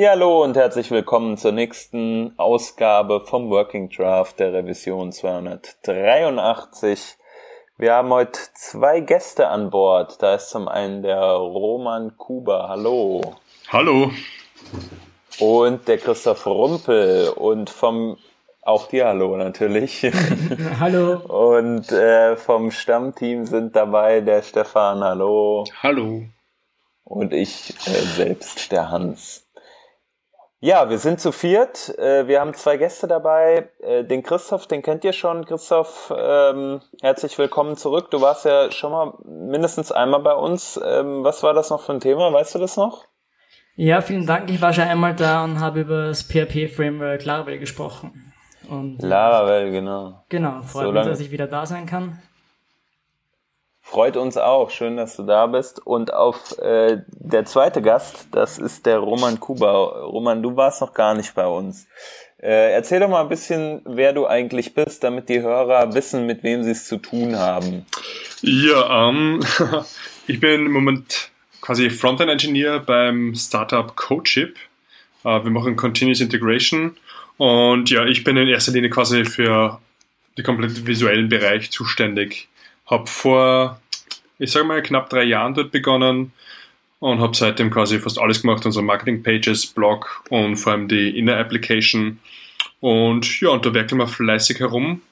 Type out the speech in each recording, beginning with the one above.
Ja, hallo und herzlich willkommen zur nächsten Ausgabe vom Working Draft der Revision 283. Wir haben heute zwei Gäste an Bord. Da ist zum einen der Roman Kuba. Hallo. Hallo. Und der Christoph Rumpel und vom auch dir Hallo natürlich. Hallo. Und äh, vom Stammteam sind dabei der Stefan. Hallo. Hallo. Und ich äh, selbst, der Hans. Ja, wir sind zu viert. Äh, wir haben zwei Gäste dabei. Äh, den Christoph, den kennt ihr schon. Christoph, ähm, herzlich willkommen zurück. Du warst ja schon mal mindestens einmal bei uns. Ähm, was war das noch für ein Thema? Weißt du das noch? Ja, vielen Dank. Ich war schon einmal da und habe über das PHP-Framework Laravel gesprochen. Und, Laravel, genau. Genau, freut so mich, dass ich wieder da sein kann. Freut uns auch. Schön, dass du da bist. Und auf äh, der zweite Gast, das ist der Roman Kuba. Roman, du warst noch gar nicht bei uns. Äh, erzähl doch mal ein bisschen, wer du eigentlich bist, damit die Hörer wissen, mit wem sie es zu tun haben. Ja, ähm, ich bin im Moment quasi Frontend-Engineer beim Startup CodeShip. Äh, wir machen Continuous Integration. Und ja, ich bin in erster Linie quasi für den kompletten visuellen Bereich zuständig. Hab vor ich sage mal, knapp drei Jahren dort begonnen und habe seitdem quasi fast alles gemacht, unsere Marketing-Pages, Blog und vor allem die Inner-Application. Und ja, und da werkeln wir fleißig herum.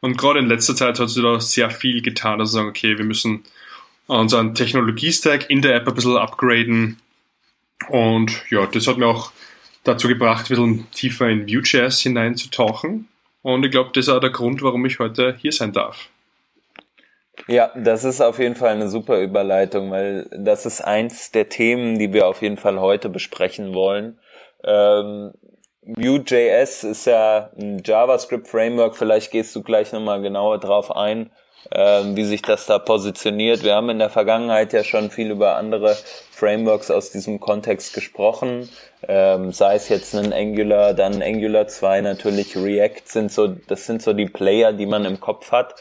Und gerade in letzter Zeit hat sich da sehr viel getan, wir sagen, okay, wir müssen unseren Technologie-Stack in der App ein bisschen upgraden. Und ja, das hat mir auch dazu gebracht, ein bisschen tiefer in Vue.js hineinzutauchen. Und ich glaube, das ist auch der Grund, warum ich heute hier sein darf. Ja, das ist auf jeden Fall eine super Überleitung, weil das ist eins der Themen, die wir auf jeden Fall heute besprechen wollen. Ähm, Vue.js ist ja ein JavaScript-Framework, vielleicht gehst du gleich nochmal genauer drauf ein, ähm, wie sich das da positioniert. Wir haben in der Vergangenheit ja schon viel über andere Frameworks aus diesem Kontext gesprochen, ähm, sei es jetzt ein Angular, dann Angular 2 natürlich, React sind so, das sind so die Player, die man im Kopf hat.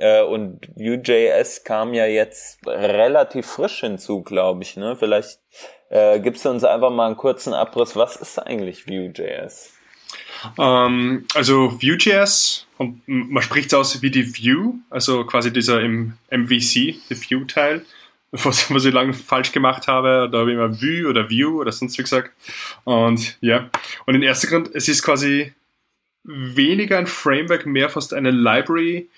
Äh, und Vue.js kam ja jetzt relativ frisch hinzu, glaube ich. Ne? Vielleicht äh, gibst du uns einfach mal einen kurzen Abriss. Was ist eigentlich Vue.js? Ähm, also Vue.js, man spricht es aus wie die Vue, also quasi dieser im MVC, der Vue-Teil, was, was ich lange falsch gemacht habe. Da habe ich immer Vue oder Vue oder sonst wie gesagt. Und ja, und in erster Grund, es ist quasi weniger ein Framework, mehr fast eine Library,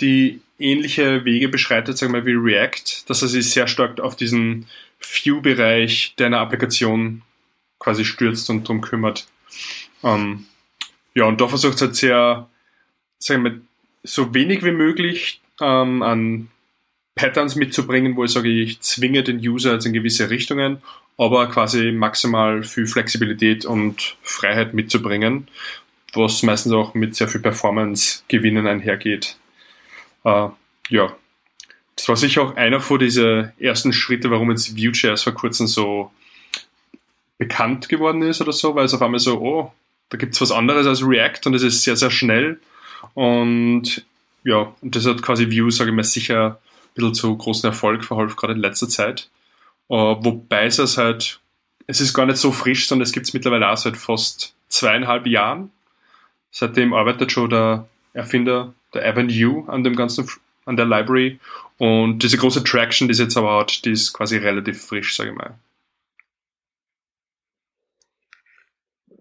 die ähnliche Wege beschreitet, sagen wir wie React, dass er sich sehr stark auf diesen View-Bereich deiner Applikation quasi stürzt und darum kümmert. Ähm, ja, und da versucht es halt sehr, sagen wir, so wenig wie möglich ähm, an Patterns mitzubringen, wo ich sage, ich zwinge den User jetzt in gewisse Richtungen, aber quasi maximal viel Flexibilität und Freiheit mitzubringen, was meistens auch mit sehr viel Performance-Gewinnen einhergeht. Äh, ja, das war sicher auch einer von diesen ersten Schritte, warum jetzt Vue.js vor kurzem so bekannt geworden ist oder so, weil es auf einmal so, oh, da gibt es was anderes als React und es ist sehr, sehr schnell. Und ja, und das hat quasi Vue, sage ich mal, sicher ein bisschen zu großen Erfolg verholfen, gerade in letzter Zeit. Uh, wobei es es halt, es ist gar nicht so frisch, sondern es gibt es mittlerweile auch seit fast zweieinhalb Jahren. Seitdem arbeitet schon der Erfinder der Avenue an dem ganzen, an der Library. Und diese große Traction, die es jetzt aber hat, die ist quasi relativ frisch, sage ich mal.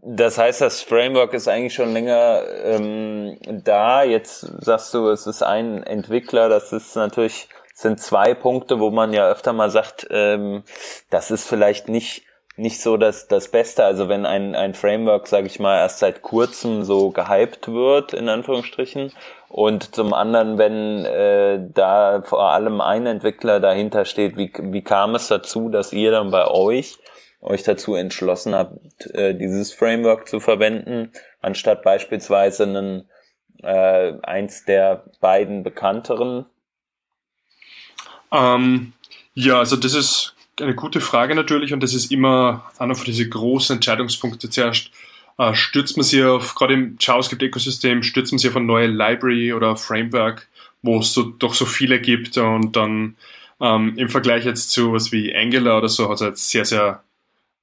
Das heißt, das Framework ist eigentlich schon länger ähm, da. Jetzt sagst du, es ist ein Entwickler. Das ist natürlich sind zwei Punkte, wo man ja öfter mal sagt, ähm, das ist vielleicht nicht nicht so das, das Beste. Also wenn ein, ein Framework, sage ich mal, erst seit kurzem so gehypt wird, in Anführungsstrichen, und zum anderen, wenn äh, da vor allem ein Entwickler dahinter steht, wie, wie kam es dazu, dass ihr dann bei euch euch dazu entschlossen habt, äh, dieses Framework zu verwenden, anstatt beispielsweise einen, äh, eins der beiden bekannteren? Ähm, ja, also das ist eine gute Frage natürlich und das ist immer einer von diesen großen Entscheidungspunkten zuerst. Äh, stürzt man sich auf, gerade im JavaScript-Ökosystem, stürzt man sich auf eine neue Library oder Framework, wo es so, doch so viele gibt und dann ähm, im Vergleich jetzt zu was wie Angular oder so hat es jetzt sehr, sehr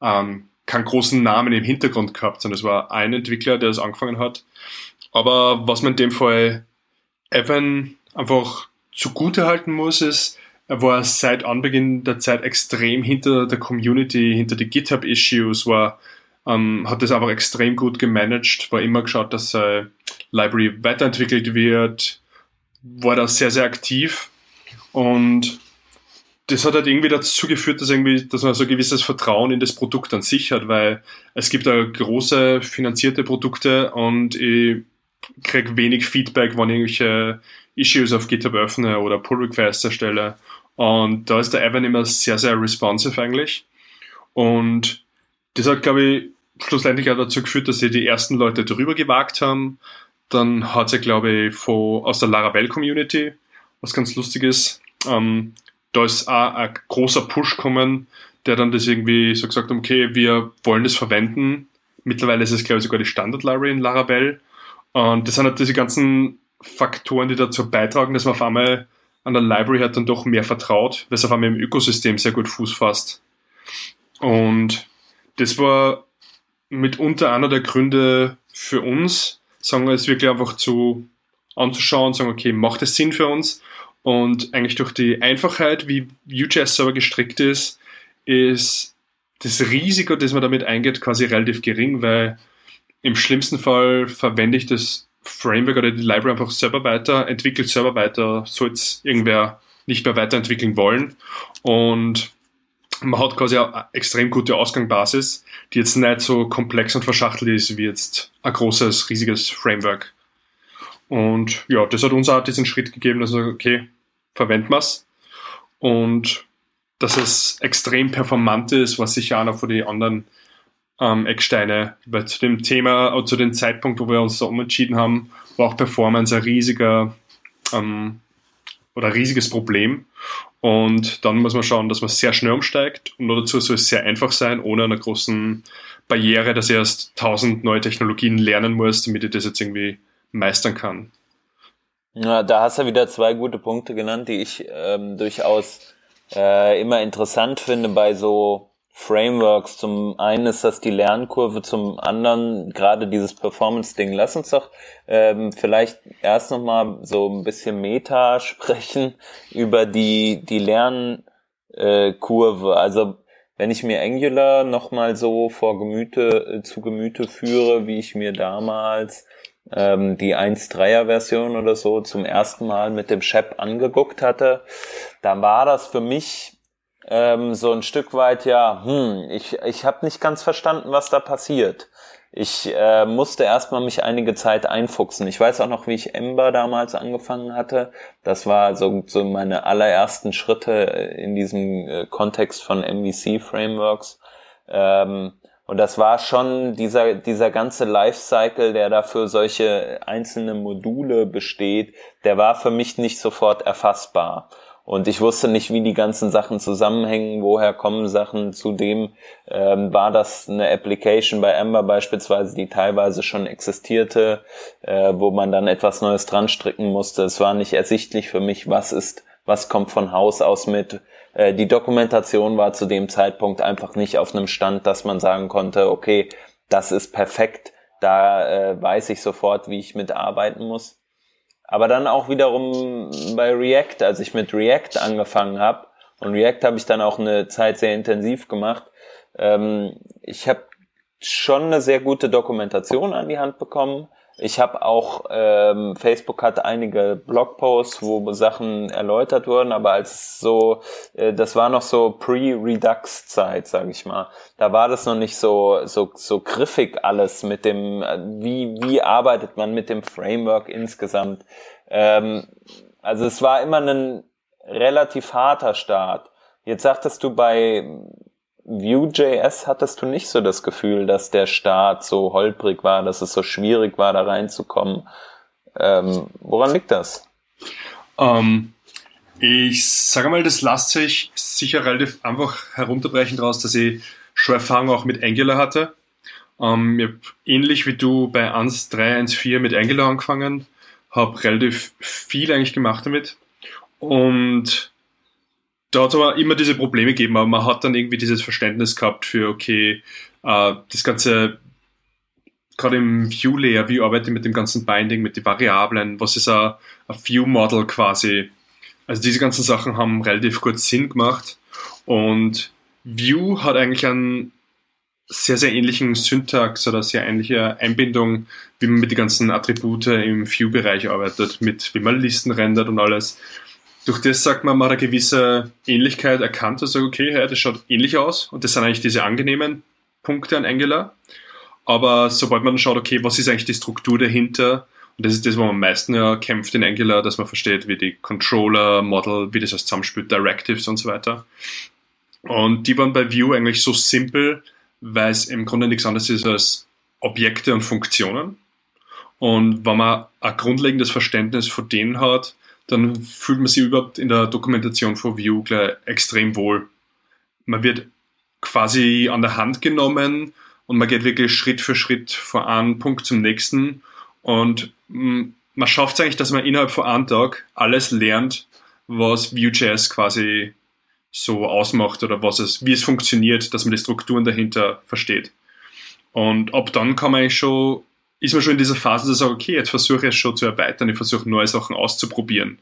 ähm, keinen großen Namen im Hintergrund gehabt, sondern es war ein Entwickler, der das angefangen hat. Aber was man in dem Fall Evan einfach zugute halten muss, ist, er war seit Anbeginn der Zeit extrem hinter der Community, hinter die GitHub-Issues, war, ähm, hat das einfach extrem gut gemanagt, war immer geschaut, dass seine Library weiterentwickelt wird, war da sehr, sehr aktiv und das hat halt irgendwie dazu geführt, dass, irgendwie, dass man so ein gewisses Vertrauen in das Produkt an sich hat, weil es gibt da große finanzierte Produkte und ich kriege wenig Feedback, wenn ich irgendwelche Issues auf GitHub öffne oder Pull Requests erstelle. Und da ist der Evan immer sehr, sehr responsive eigentlich. Und das hat, glaube ich, schlussendlich auch dazu geführt, dass sie die ersten Leute drüber gewagt haben. Dann hat sie, glaube ich, von, aus der Laravel Community, was ganz lustig ist, ähm, da ist auch ein großer Push kommen, der dann das irgendwie so gesagt hat, okay, wir wollen das verwenden. Mittlerweile ist es, glaube ich, sogar die Standard-Library in Laravel. Und das sind halt diese ganzen Faktoren, die dazu beitragen, dass man auf einmal an der Library hat dann doch mehr vertraut, weil es auf einmal im Ökosystem sehr gut Fuß fasst. Und das war mitunter einer der Gründe für uns, sagen wir es wirklich einfach zu anzuschauen, sagen, okay, macht es Sinn für uns? Und eigentlich durch die Einfachheit, wie Vue.js Server gestrickt ist, ist das Risiko, das man damit eingeht, quasi relativ gering, weil im schlimmsten Fall verwende ich das Framework oder die Library einfach selber weiter, entwickelt selber weiter, soll es irgendwer nicht mehr weiterentwickeln wollen. Und man hat quasi eine extrem gute Ausgangsbasis, die jetzt nicht so komplex und verschachtelt ist wie jetzt ein großes, riesiges Framework. Und ja, das hat uns auch diesen Schritt gegeben, dass wir, okay, verwenden wir es. Und dass es extrem performant ist, was sicher einer von den anderen ähm, Ecksteine. Weil zu dem Thema, äh, zu dem Zeitpunkt, wo wir uns da umentschieden haben, war auch Performance ein riesiger ähm, oder ein riesiges Problem. Und dann muss man schauen, dass man sehr schnell umsteigt. Und nur dazu soll es sehr einfach sein, ohne einer großen Barriere, dass ich erst tausend neue Technologien lernen muss, damit ich das jetzt irgendwie meistern kann. Ja, da hast du wieder zwei gute Punkte genannt, die ich ähm, durchaus äh, immer interessant finde bei so Frameworks. Zum einen ist das die Lernkurve, zum anderen gerade dieses Performance-Ding. Lass uns doch ähm, vielleicht erst nochmal so ein bisschen Meta sprechen über die, die Lernkurve. also wenn ich mir Angular nochmal so vor Gemüte, äh, zu Gemüte führe, wie ich mir damals ähm, die 1.3er Version oder so zum ersten Mal mit dem Shep angeguckt hatte, dann war das für mich ähm, so ein Stück weit, ja, hm, ich, ich habe nicht ganz verstanden, was da passiert. Ich äh, musste erstmal mich einige Zeit einfuchsen. Ich weiß auch noch, wie ich Ember damals angefangen hatte. Das war so, so meine allerersten Schritte in diesem äh, Kontext von MVC-Frameworks. Ähm, und das war schon dieser, dieser ganze Lifecycle, der dafür solche einzelne Module besteht, der war für mich nicht sofort erfassbar. Und ich wusste nicht, wie die ganzen Sachen zusammenhängen, woher kommen Sachen. Zudem ähm, war das eine Application bei Ember beispielsweise, die teilweise schon existierte, äh, wo man dann etwas Neues dran stricken musste. Es war nicht ersichtlich für mich, was ist, was kommt von Haus aus mit. Äh, die Dokumentation war zu dem Zeitpunkt einfach nicht auf einem Stand, dass man sagen konnte, okay, das ist perfekt, da äh, weiß ich sofort, wie ich mitarbeiten muss. Aber dann auch wiederum bei React, als ich mit React angefangen habe, und React habe ich dann auch eine Zeit sehr intensiv gemacht, ähm, ich habe schon eine sehr gute Dokumentation an die Hand bekommen. Ich habe auch, ähm, Facebook hat einige Blogposts, wo Sachen erläutert wurden, aber als so, äh, das war noch so Pre-Redux-Zeit, sage ich mal. Da war das noch nicht so so so griffig alles mit dem, äh, wie wie arbeitet man mit dem Framework insgesamt. Ähm, also es war immer ein relativ harter Start. Jetzt sagtest du bei Vue.js hattest du nicht so das Gefühl, dass der Start so holprig war, dass es so schwierig war, da reinzukommen. Ähm, woran liegt das? Ähm, ich sage mal, das lässt sich sicher relativ einfach herunterbrechen daraus, dass ich schon Erfahrung auch mit Angular hatte. Ähm, ich habe ähnlich wie du bei 1.3, 1.4 mit Angular angefangen, habe relativ viel eigentlich gemacht damit. Und da hat es aber immer diese Probleme gegeben, aber man hat dann irgendwie dieses Verständnis gehabt für, okay, äh, das ganze, gerade im View-Layer, wie arbeite ich mit dem ganzen Binding, mit den Variablen, was ist ein, View-Model quasi. Also diese ganzen Sachen haben relativ gut Sinn gemacht und View hat eigentlich einen sehr, sehr ähnlichen Syntax oder sehr ähnliche Einbindung, wie man mit den ganzen Attribute im View-Bereich arbeitet, mit wie man Listen rendert und alles. Durch das sagt man, man hat eine gewisse Ähnlichkeit erkannt und sagt, okay, ja, das schaut ähnlich aus und das sind eigentlich diese angenehmen Punkte an Angular. Aber sobald man schaut, okay, was ist eigentlich die Struktur dahinter, und das ist das, wo man am meisten ja kämpft in Angular, dass man versteht, wie die Controller, Model, wie das alles zusammenspielt, Directives und so weiter. Und die waren bei Vue eigentlich so simpel, weil es im Grunde nichts anderes ist als Objekte und Funktionen. Und wenn man ein grundlegendes Verständnis von denen hat, dann fühlt man sich überhaupt in der Dokumentation von Vue gleich extrem wohl. Man wird quasi an der Hand genommen und man geht wirklich Schritt für Schritt von einem Punkt zum nächsten und mm, man schafft es eigentlich, dass man innerhalb von einem Tag alles lernt, was Vue.js quasi so ausmacht oder was es, wie es funktioniert, dass man die Strukturen dahinter versteht. Und ab dann kann man eigentlich schon, ist man schon in dieser Phase, dass sagen, okay, jetzt versuche ich es schon zu erweitern, ich versuche neue Sachen auszuprobieren.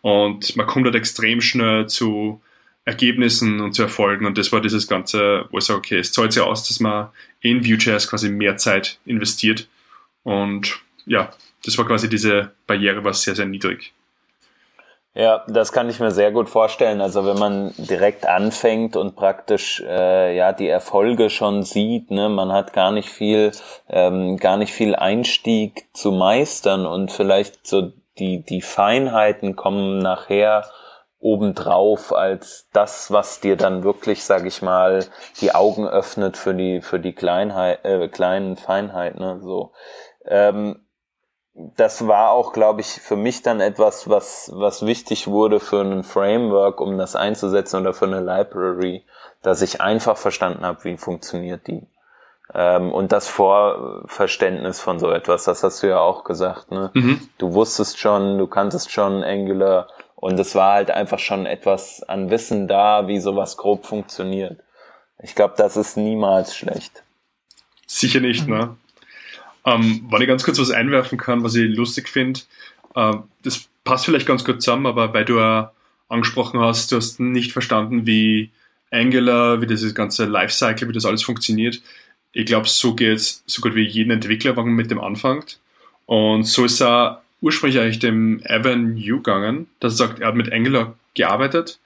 Und man kommt halt extrem schnell zu Ergebnissen und zu Erfolgen. Und das war dieses Ganze, wo ich sage, okay, es zahlt sich aus, dass man in Vue.js quasi mehr Zeit investiert. Und ja, das war quasi diese Barriere, war sehr, sehr niedrig. Ja, das kann ich mir sehr gut vorstellen. Also wenn man direkt anfängt und praktisch äh, ja die Erfolge schon sieht, ne, man hat gar nicht viel, ähm, gar nicht viel Einstieg zu meistern und vielleicht so die die Feinheiten kommen nachher obendrauf als das, was dir dann wirklich, sag ich mal, die Augen öffnet für die für die Kleinheit, äh, kleinen Feinheiten. Ne, so. Ähm, das war auch, glaube ich, für mich dann etwas, was, was wichtig wurde für ein Framework, um das einzusetzen oder für eine Library, dass ich einfach verstanden habe, wie funktioniert die. Ähm, und das Vorverständnis von so etwas, das hast du ja auch gesagt, ne? Mhm. Du wusstest schon, du kanntest schon Angular und es war halt einfach schon etwas an Wissen da, wie sowas grob funktioniert. Ich glaube, das ist niemals schlecht. Sicher nicht, ne? Ähm, wenn ich ganz kurz was einwerfen kann, was ich lustig finde, äh, das passt vielleicht ganz gut zusammen, aber weil du ja angesprochen hast, du hast nicht verstanden, wie Angular, wie dieses ganze Lifecycle, wie das alles funktioniert. Ich glaube, so geht es so gut wie jeden Entwickler, wenn man mit dem anfängt. Und so ist er ursprünglich eigentlich dem Evan Yu gegangen, dass er sagt, er hat mit Angular gearbeitet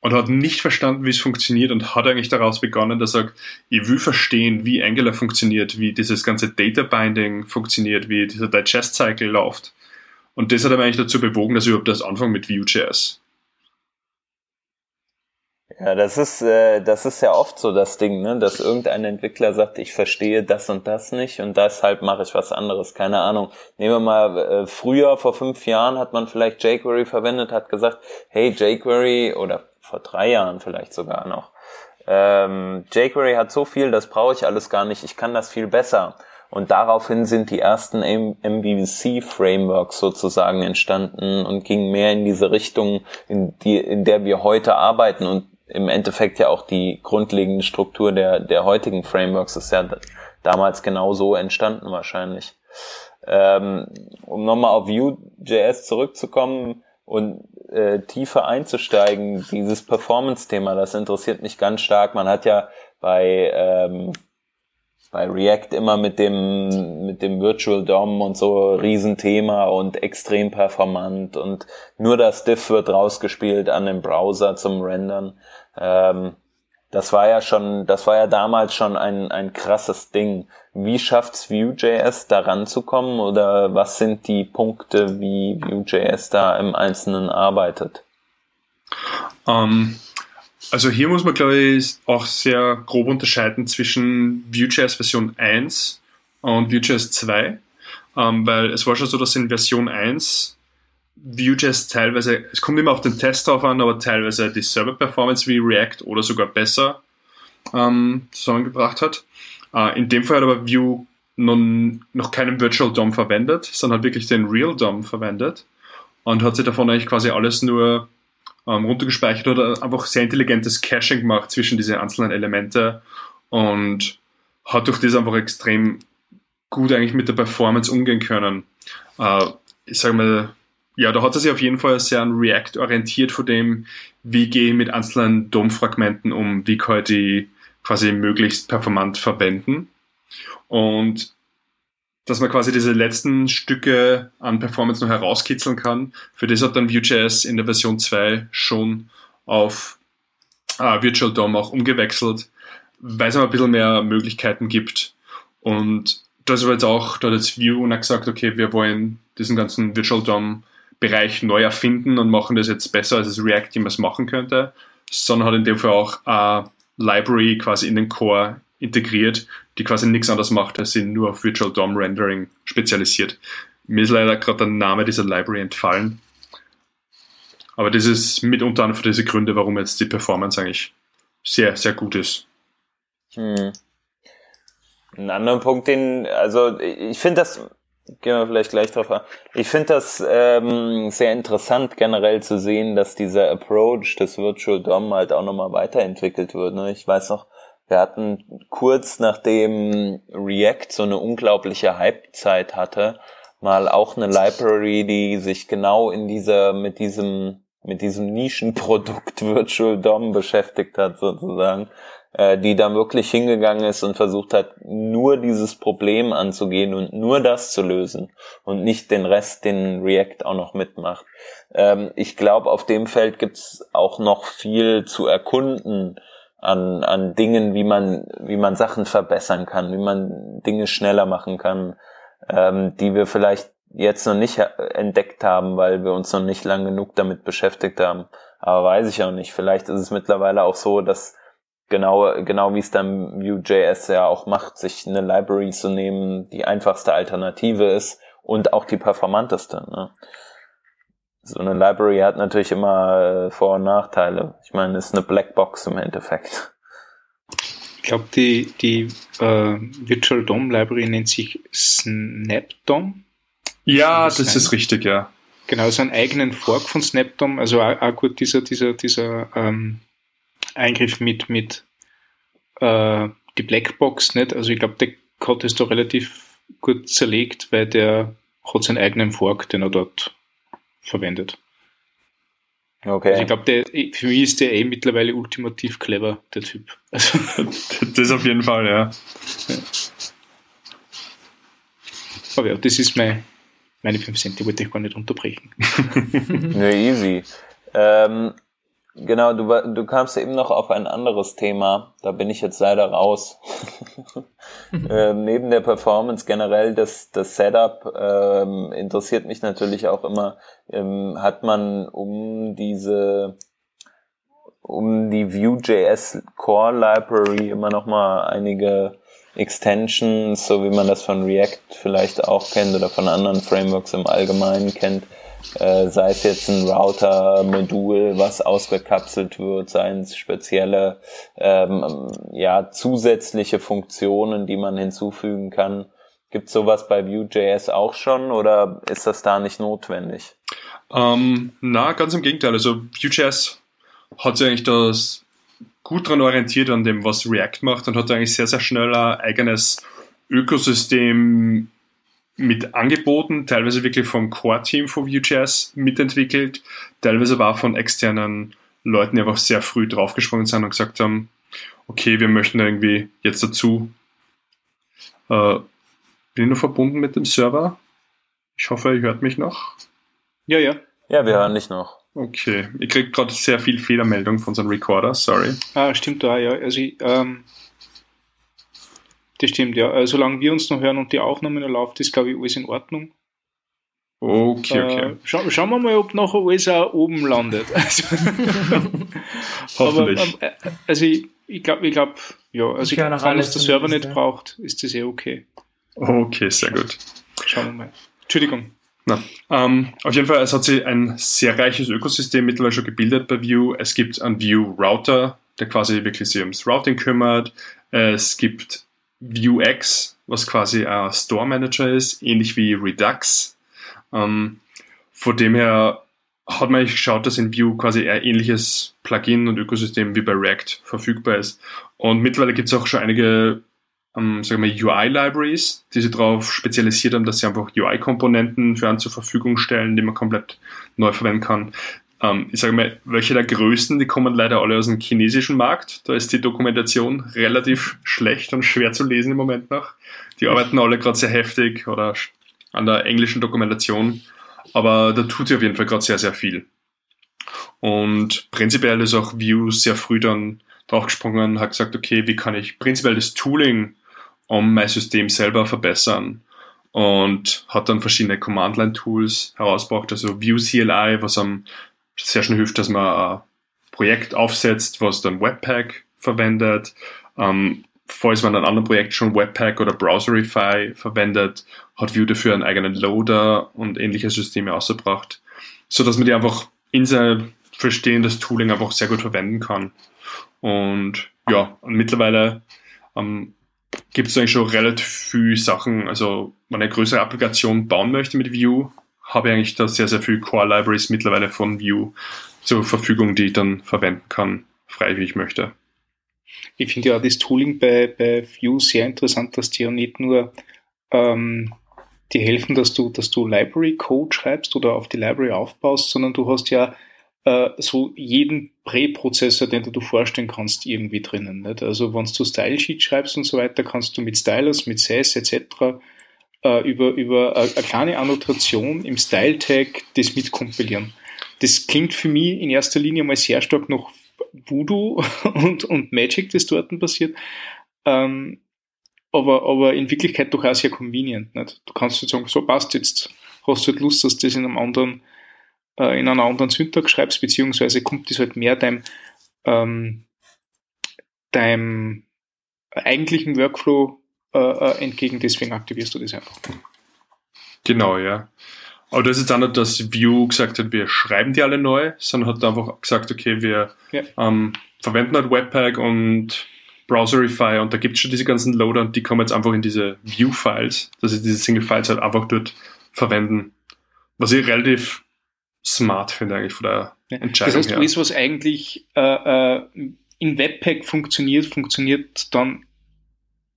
und hat nicht verstanden, wie es funktioniert und hat eigentlich daraus begonnen, dass er sagt, ich will verstehen, wie Angular funktioniert, wie dieses ganze Data Binding funktioniert, wie dieser Digest Cycle läuft. Und das hat er eigentlich dazu bewogen, dass ich überhaupt das anfange mit Vue.js. Ja, das ist, äh, das ist ja oft so das Ding, ne? dass irgendein Entwickler sagt, ich verstehe das und das nicht und deshalb mache ich was anderes. Keine Ahnung. Nehmen wir mal, äh, früher, vor fünf Jahren, hat man vielleicht jQuery verwendet, hat gesagt, hey, jQuery oder vor drei Jahren vielleicht sogar noch. Ähm, jQuery hat so viel, das brauche ich alles gar nicht, ich kann das viel besser. Und daraufhin sind die ersten MVC-Frameworks sozusagen entstanden und gingen mehr in diese Richtung, in, die, in der wir heute arbeiten und im Endeffekt ja auch die grundlegende Struktur der, der heutigen Frameworks ist ja damals genau so entstanden wahrscheinlich. Ähm, um nochmal auf Vue.js zurückzukommen und äh, tiefer einzusteigen, dieses Performance-Thema, das interessiert mich ganz stark. Man hat ja bei, ähm, bei React immer mit dem, mit dem Virtual DOM und so Riesenthema und extrem performant und nur das Diff wird rausgespielt an dem Browser zum Rendern. Ähm, das war ja schon, das war ja damals schon ein, ein krasses Ding. Wie schafft's Vue.js da ranzukommen oder was sind die Punkte, wie Vue.js da im Einzelnen arbeitet? Um, ähm, also hier muss man, glaube ich, auch sehr grob unterscheiden zwischen Vue.js Version 1 und Vue.js 2, um, ähm, weil es war schon so, dass in Version 1 Vue.js teilweise, es kommt immer auf den Test drauf an, aber teilweise die Server-Performance wie React oder sogar besser ähm, zusammengebracht hat. Äh, in dem Fall hat aber Vue nun noch keinen Virtual DOM verwendet, sondern hat wirklich den Real DOM verwendet und hat sich davon eigentlich quasi alles nur ähm, runtergespeichert oder einfach sehr intelligentes Caching gemacht zwischen diese einzelnen Elemente und hat durch das einfach extrem gut eigentlich mit der Performance umgehen können. Äh, ich sage mal, ja, da hat er sich auf jeden Fall sehr an React orientiert von dem, wie gehe ich mit einzelnen DOM-Fragmenten um, wie kann ich die quasi möglichst performant verwenden. Und dass man quasi diese letzten Stücke an Performance noch herauskitzeln kann. Für das hat dann Vue.js in der Version 2 schon auf äh, Virtual DOM auch umgewechselt, weil es aber ein bisschen mehr Möglichkeiten gibt. Und das ist jetzt auch, da hat jetzt Vue gesagt, okay, wir wollen diesen ganzen Virtual DOM Bereich neu erfinden und machen das jetzt besser, als es React jemals machen könnte, sondern hat in dem Fall auch eine Library quasi in den Core integriert, die quasi nichts anderes macht, als sie nur auf Virtual DOM Rendering spezialisiert. Mir ist leider gerade der Name dieser Library entfallen. Aber das ist mitunter einer von diesen Gründe, warum jetzt die Performance eigentlich sehr, sehr gut ist. Hm. Ein anderer Punkt, den, also ich finde das, gehen wir vielleicht gleich drauf an, ich finde das ähm, sehr interessant generell zu sehen, dass dieser Approach des Virtual DOM halt auch nochmal weiterentwickelt wird. Ne? Ich weiß noch, wir hatten kurz nachdem React so eine unglaubliche Hypezeit hatte, mal auch eine Library, die sich genau in dieser, mit diesem, mit diesem Nischenprodukt Virtual DOM beschäftigt hat sozusagen, äh, die da wirklich hingegangen ist und versucht hat, nur dieses Problem anzugehen und nur das zu lösen und nicht den Rest, den React auch noch mitmacht. Ähm, ich glaube, auf dem Feld gibt's auch noch viel zu erkunden an, an Dingen, wie man, wie man Sachen verbessern kann, wie man Dinge schneller machen kann, ähm, die wir vielleicht jetzt noch nicht entdeckt haben, weil wir uns noch nicht lang genug damit beschäftigt haben. Aber weiß ich auch nicht. Vielleicht ist es mittlerweile auch so, dass genau, genau wie es dann Vue.js ja auch macht, sich eine Library zu nehmen, die einfachste Alternative ist und auch die performanteste. Ne? so eine Library hat natürlich immer äh, Vor- und Nachteile. Ich meine, es ist eine Blackbox im Endeffekt. Ich glaube, die, die äh, Virtual DOM Library nennt sich SnapDOM. Ja, das, das ist richtig, ja. Genau, so einen eigenen Fork von SnapDOM. Also auch, auch gut dieser, dieser, dieser ähm, Eingriff mit, mit äh, die Blackbox nicht. Also ich glaube, der hat es da relativ gut zerlegt, weil der hat seinen eigenen Fork, den er dort verwendet. Okay. Also ich glaube, für mich ist der eh mittlerweile ultimativ clever, der Typ. Also das auf jeden Fall, ja. ja. Aber ja, das ist mein, meine 5 Cent, die wollte ich gar nicht unterbrechen. ja, easy. Ähm, Genau, du, du kamst eben noch auf ein anderes Thema. Da bin ich jetzt leider raus. äh, neben der Performance generell das, das Setup ähm, interessiert mich natürlich auch immer. Ähm, hat man um diese um die Vue.js Core Library immer noch mal einige Extensions, so wie man das von React vielleicht auch kennt oder von anderen Frameworks im Allgemeinen kennt, äh, sei es jetzt ein Router-Modul, was ausgekapselt wird, seien es spezielle ähm, ja, zusätzliche Funktionen, die man hinzufügen kann. Gibt sowas bei Vue.js auch schon oder ist das da nicht notwendig? Ähm, na, ganz im Gegenteil. Also Vue.js hat sich eigentlich das gut daran orientiert an dem, was React macht und hat eigentlich sehr, sehr schnell ein eigenes Ökosystem mit angeboten, teilweise wirklich vom Core-Team von Vue.js mitentwickelt, teilweise aber auch von externen Leuten, die einfach sehr früh draufgesprungen sind und gesagt haben, okay, wir möchten irgendwie jetzt dazu. Äh, bin ich noch verbunden mit dem Server? Ich hoffe, ihr hört mich noch. Ja, ja. Ja, wir hören dich noch. Okay, ich kriege gerade sehr viel Fehlermeldung von unserem Recorder, sorry. Ah, stimmt da, ja. Also ich, ähm, das stimmt, ja. Also, solange wir uns noch hören und die Aufnahme noch läuft, ist, glaube ich, alles in Ordnung. Okay, okay. Äh, scha schauen wir mal, ob nachher alles auch oben landet. Also, Hoffentlich. Aber, äh, also ich, ich glaube, ich glaub, ja, also ich, wenn es der Server nicht ja. braucht, ist das eh okay. Okay, sehr gut. Schauen wir mal. Entschuldigung. Na, ähm, auf jeden Fall, es hat sich ein sehr reiches Ökosystem mittlerweile schon gebildet bei Vue. Es gibt einen Vue Router, der quasi wirklich sich ums Routing kümmert. Es gibt Vuex, was quasi ein Store Manager ist, ähnlich wie Redux. Ähm, von dem her hat man geschaut, dass in Vue quasi ein ähnliches Plugin und Ökosystem wie bei React verfügbar ist. Und mittlerweile gibt es auch schon einige ähm, UI-Libraries, die sich darauf spezialisiert haben, dass sie einfach UI-Komponenten für einen zur Verfügung stellen, die man komplett neu verwenden kann. Ähm, ich sage mal, welche der größten, die kommen leider alle aus dem chinesischen Markt. Da ist die Dokumentation relativ schlecht und schwer zu lesen im Moment noch. Die arbeiten alle gerade sehr heftig oder an der englischen Dokumentation. Aber da tut sich auf jeden Fall gerade sehr, sehr viel. Und prinzipiell ist auch Vue sehr früh dann draufgesprungen hat gesagt, okay, wie kann ich prinzipiell das Tooling um mein System selber verbessern und hat dann verschiedene Command-Line-Tools herausgebracht, also Vue CLI, was am sehr schnell hilft, dass man ein Projekt aufsetzt, was dann Webpack verwendet. Ähm, falls man in einem anderen Projekt schon Webpack oder Browserify verwendet, hat Vue dafür einen eigenen Loader und ähnliche Systeme ausgebracht, so dass man die einfach in sein verstehendes Tooling einfach sehr gut verwenden kann. Und ja, und mittlerweile ähm, gibt es eigentlich schon relativ viele Sachen. Also, wenn ich eine größere Applikation bauen möchte mit Vue, habe ich eigentlich da sehr, sehr viele Core-Libraries mittlerweile von Vue zur Verfügung, die ich dann verwenden kann, frei wie ich möchte. Ich finde ja das Tooling bei, bei Vue sehr interessant, dass die ja nicht nur ähm, die helfen, dass du, dass du Library Code schreibst oder auf die Library aufbaust, sondern du hast ja äh, so jeden Präprozessor, den du dir vorstellen kannst, irgendwie drinnen. Nicht? Also wenn du Style Sheet schreibst und so weiter, kannst du mit Stylus, mit Sass etc. Äh, über, über eine kleine Annotation im Style Tag das mitkompilieren. Das klingt für mich in erster Linie mal sehr stark nach Voodoo und, und Magic, das dort passiert. Ähm, aber, aber in Wirklichkeit doch auch sehr convenient. Nicht? Du kannst jetzt sagen, so passt jetzt, hast du halt Lust, dass das in einem anderen äh, in einer anderen Syntax schreibst, beziehungsweise kommt das halt mehr deinem, ähm, deinem eigentlichen Workflow äh, äh, entgegen, deswegen aktivierst du das einfach. Genau, ja. Aber das ist jetzt auch nicht, dass Vue gesagt hat, wir schreiben die alle neu, sondern hat einfach gesagt, okay, wir ja. ähm, verwenden halt Webpack und Browserify und da gibt es schon diese ganzen Loader und die kommen jetzt einfach in diese View-Files, dass sie diese Single-Files halt einfach dort verwenden. Was ich relativ smart finde eigentlich von der ja. Entscheidung Das heißt, her. alles, was eigentlich äh, äh, in Webpack funktioniert, funktioniert dann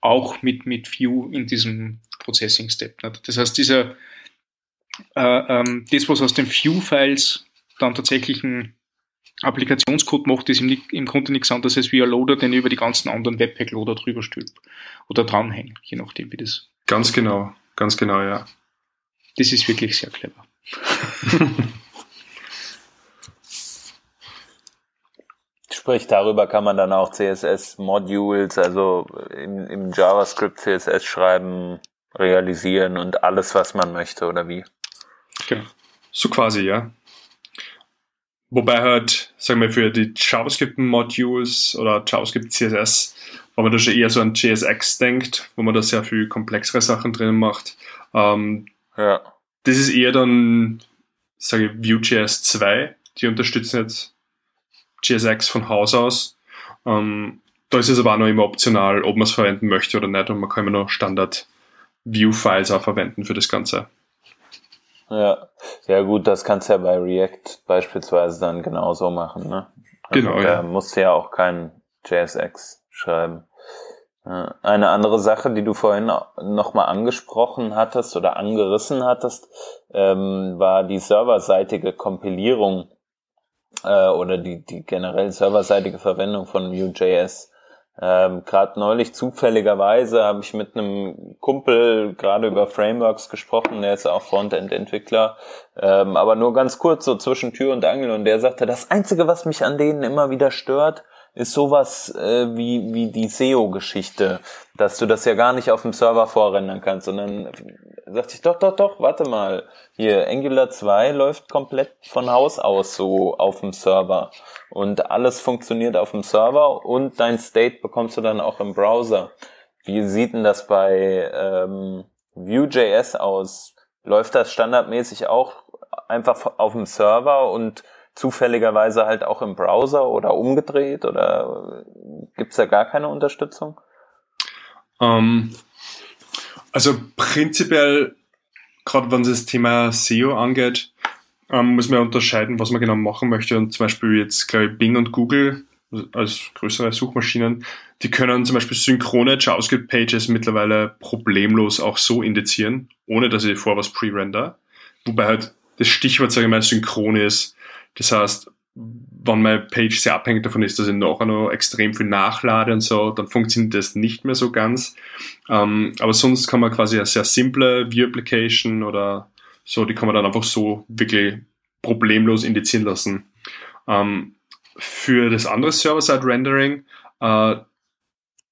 auch mit, mit View in diesem Processing-Step. Das heißt, dieser, äh, ähm, das, was aus den View-Files dann tatsächlich ein Applikationscode macht, ist im, im Grunde nichts anderes als wie ein Loader, den ich über die ganzen anderen Webpack-Loader drüber stülp oder dranhängen, je nachdem, wie das. Ganz genau, ganz genau, ja. Das ist wirklich sehr clever. Sprich, darüber kann man dann auch CSS-Modules, also im, im JavaScript CSS schreiben, realisieren und alles, was man möchte, oder wie? Genau. So quasi, ja. Wobei halt, sagen wir, für die JavaScript-Modules oder JavaScript CSS, wenn man da schon eher so an JSX denkt, wo man da sehr viel komplexere Sachen drin macht, ähm, ja. das ist eher dann, sage ich, Vue.js 2, die unterstützen jetzt JSX von Haus aus. Ähm, da ist es aber auch noch immer optional, ob man es verwenden möchte oder nicht und man kann immer noch Standard View-Files auch verwenden für das Ganze. Ja, ja gut, das kannst du ja bei React beispielsweise dann genauso machen, ne? Also genau, da ja. musst du ja auch kein JSX schreiben. Eine andere Sache, die du vorhin nochmal angesprochen hattest oder angerissen hattest, ähm, war die serverseitige Kompilierung äh, oder die, die generell serverseitige Verwendung von Vue.js. Ähm, gerade neulich zufälligerweise habe ich mit einem Kumpel gerade über Frameworks gesprochen, der ist auch Frontend-Entwickler, ähm, aber nur ganz kurz so zwischen Tür und Angel und der sagte, das Einzige, was mich an denen immer wieder stört, ist sowas äh, wie, wie die SEO-Geschichte, dass du das ja gar nicht auf dem Server vorrendern kannst, sondern sagte ich, doch, doch, doch, warte mal, hier, Angular 2 läuft komplett von Haus aus so auf dem Server und alles funktioniert auf dem Server und dein State bekommst du dann auch im Browser. Wie sieht denn das bei ähm, Vue.js aus? Läuft das standardmäßig auch einfach auf dem Server und zufälligerweise halt auch im Browser oder umgedreht oder gibt's da gar keine Unterstützung? Ähm, also prinzipiell, gerade wenn es das Thema SEO angeht, ähm, muss man unterscheiden, was man genau machen möchte. Und zum Beispiel jetzt, glaube ich, Bing und Google als größere Suchmaschinen, die können zum Beispiel synchrone JavaScript-Pages mittlerweile problemlos auch so indizieren, ohne dass ich vor was pre-render. Wobei halt das Stichwort, sage ich mal, synchron ist. Das heißt, wenn meine Page sehr abhängig davon ist, dass ich nachher noch extrem viel nachlade und so, dann funktioniert das nicht mehr so ganz. Ähm, aber sonst kann man quasi eine sehr simple View-Application oder so, die kann man dann einfach so wirklich problemlos indizieren lassen. Ähm, für das andere Server-Side-Rendering, äh,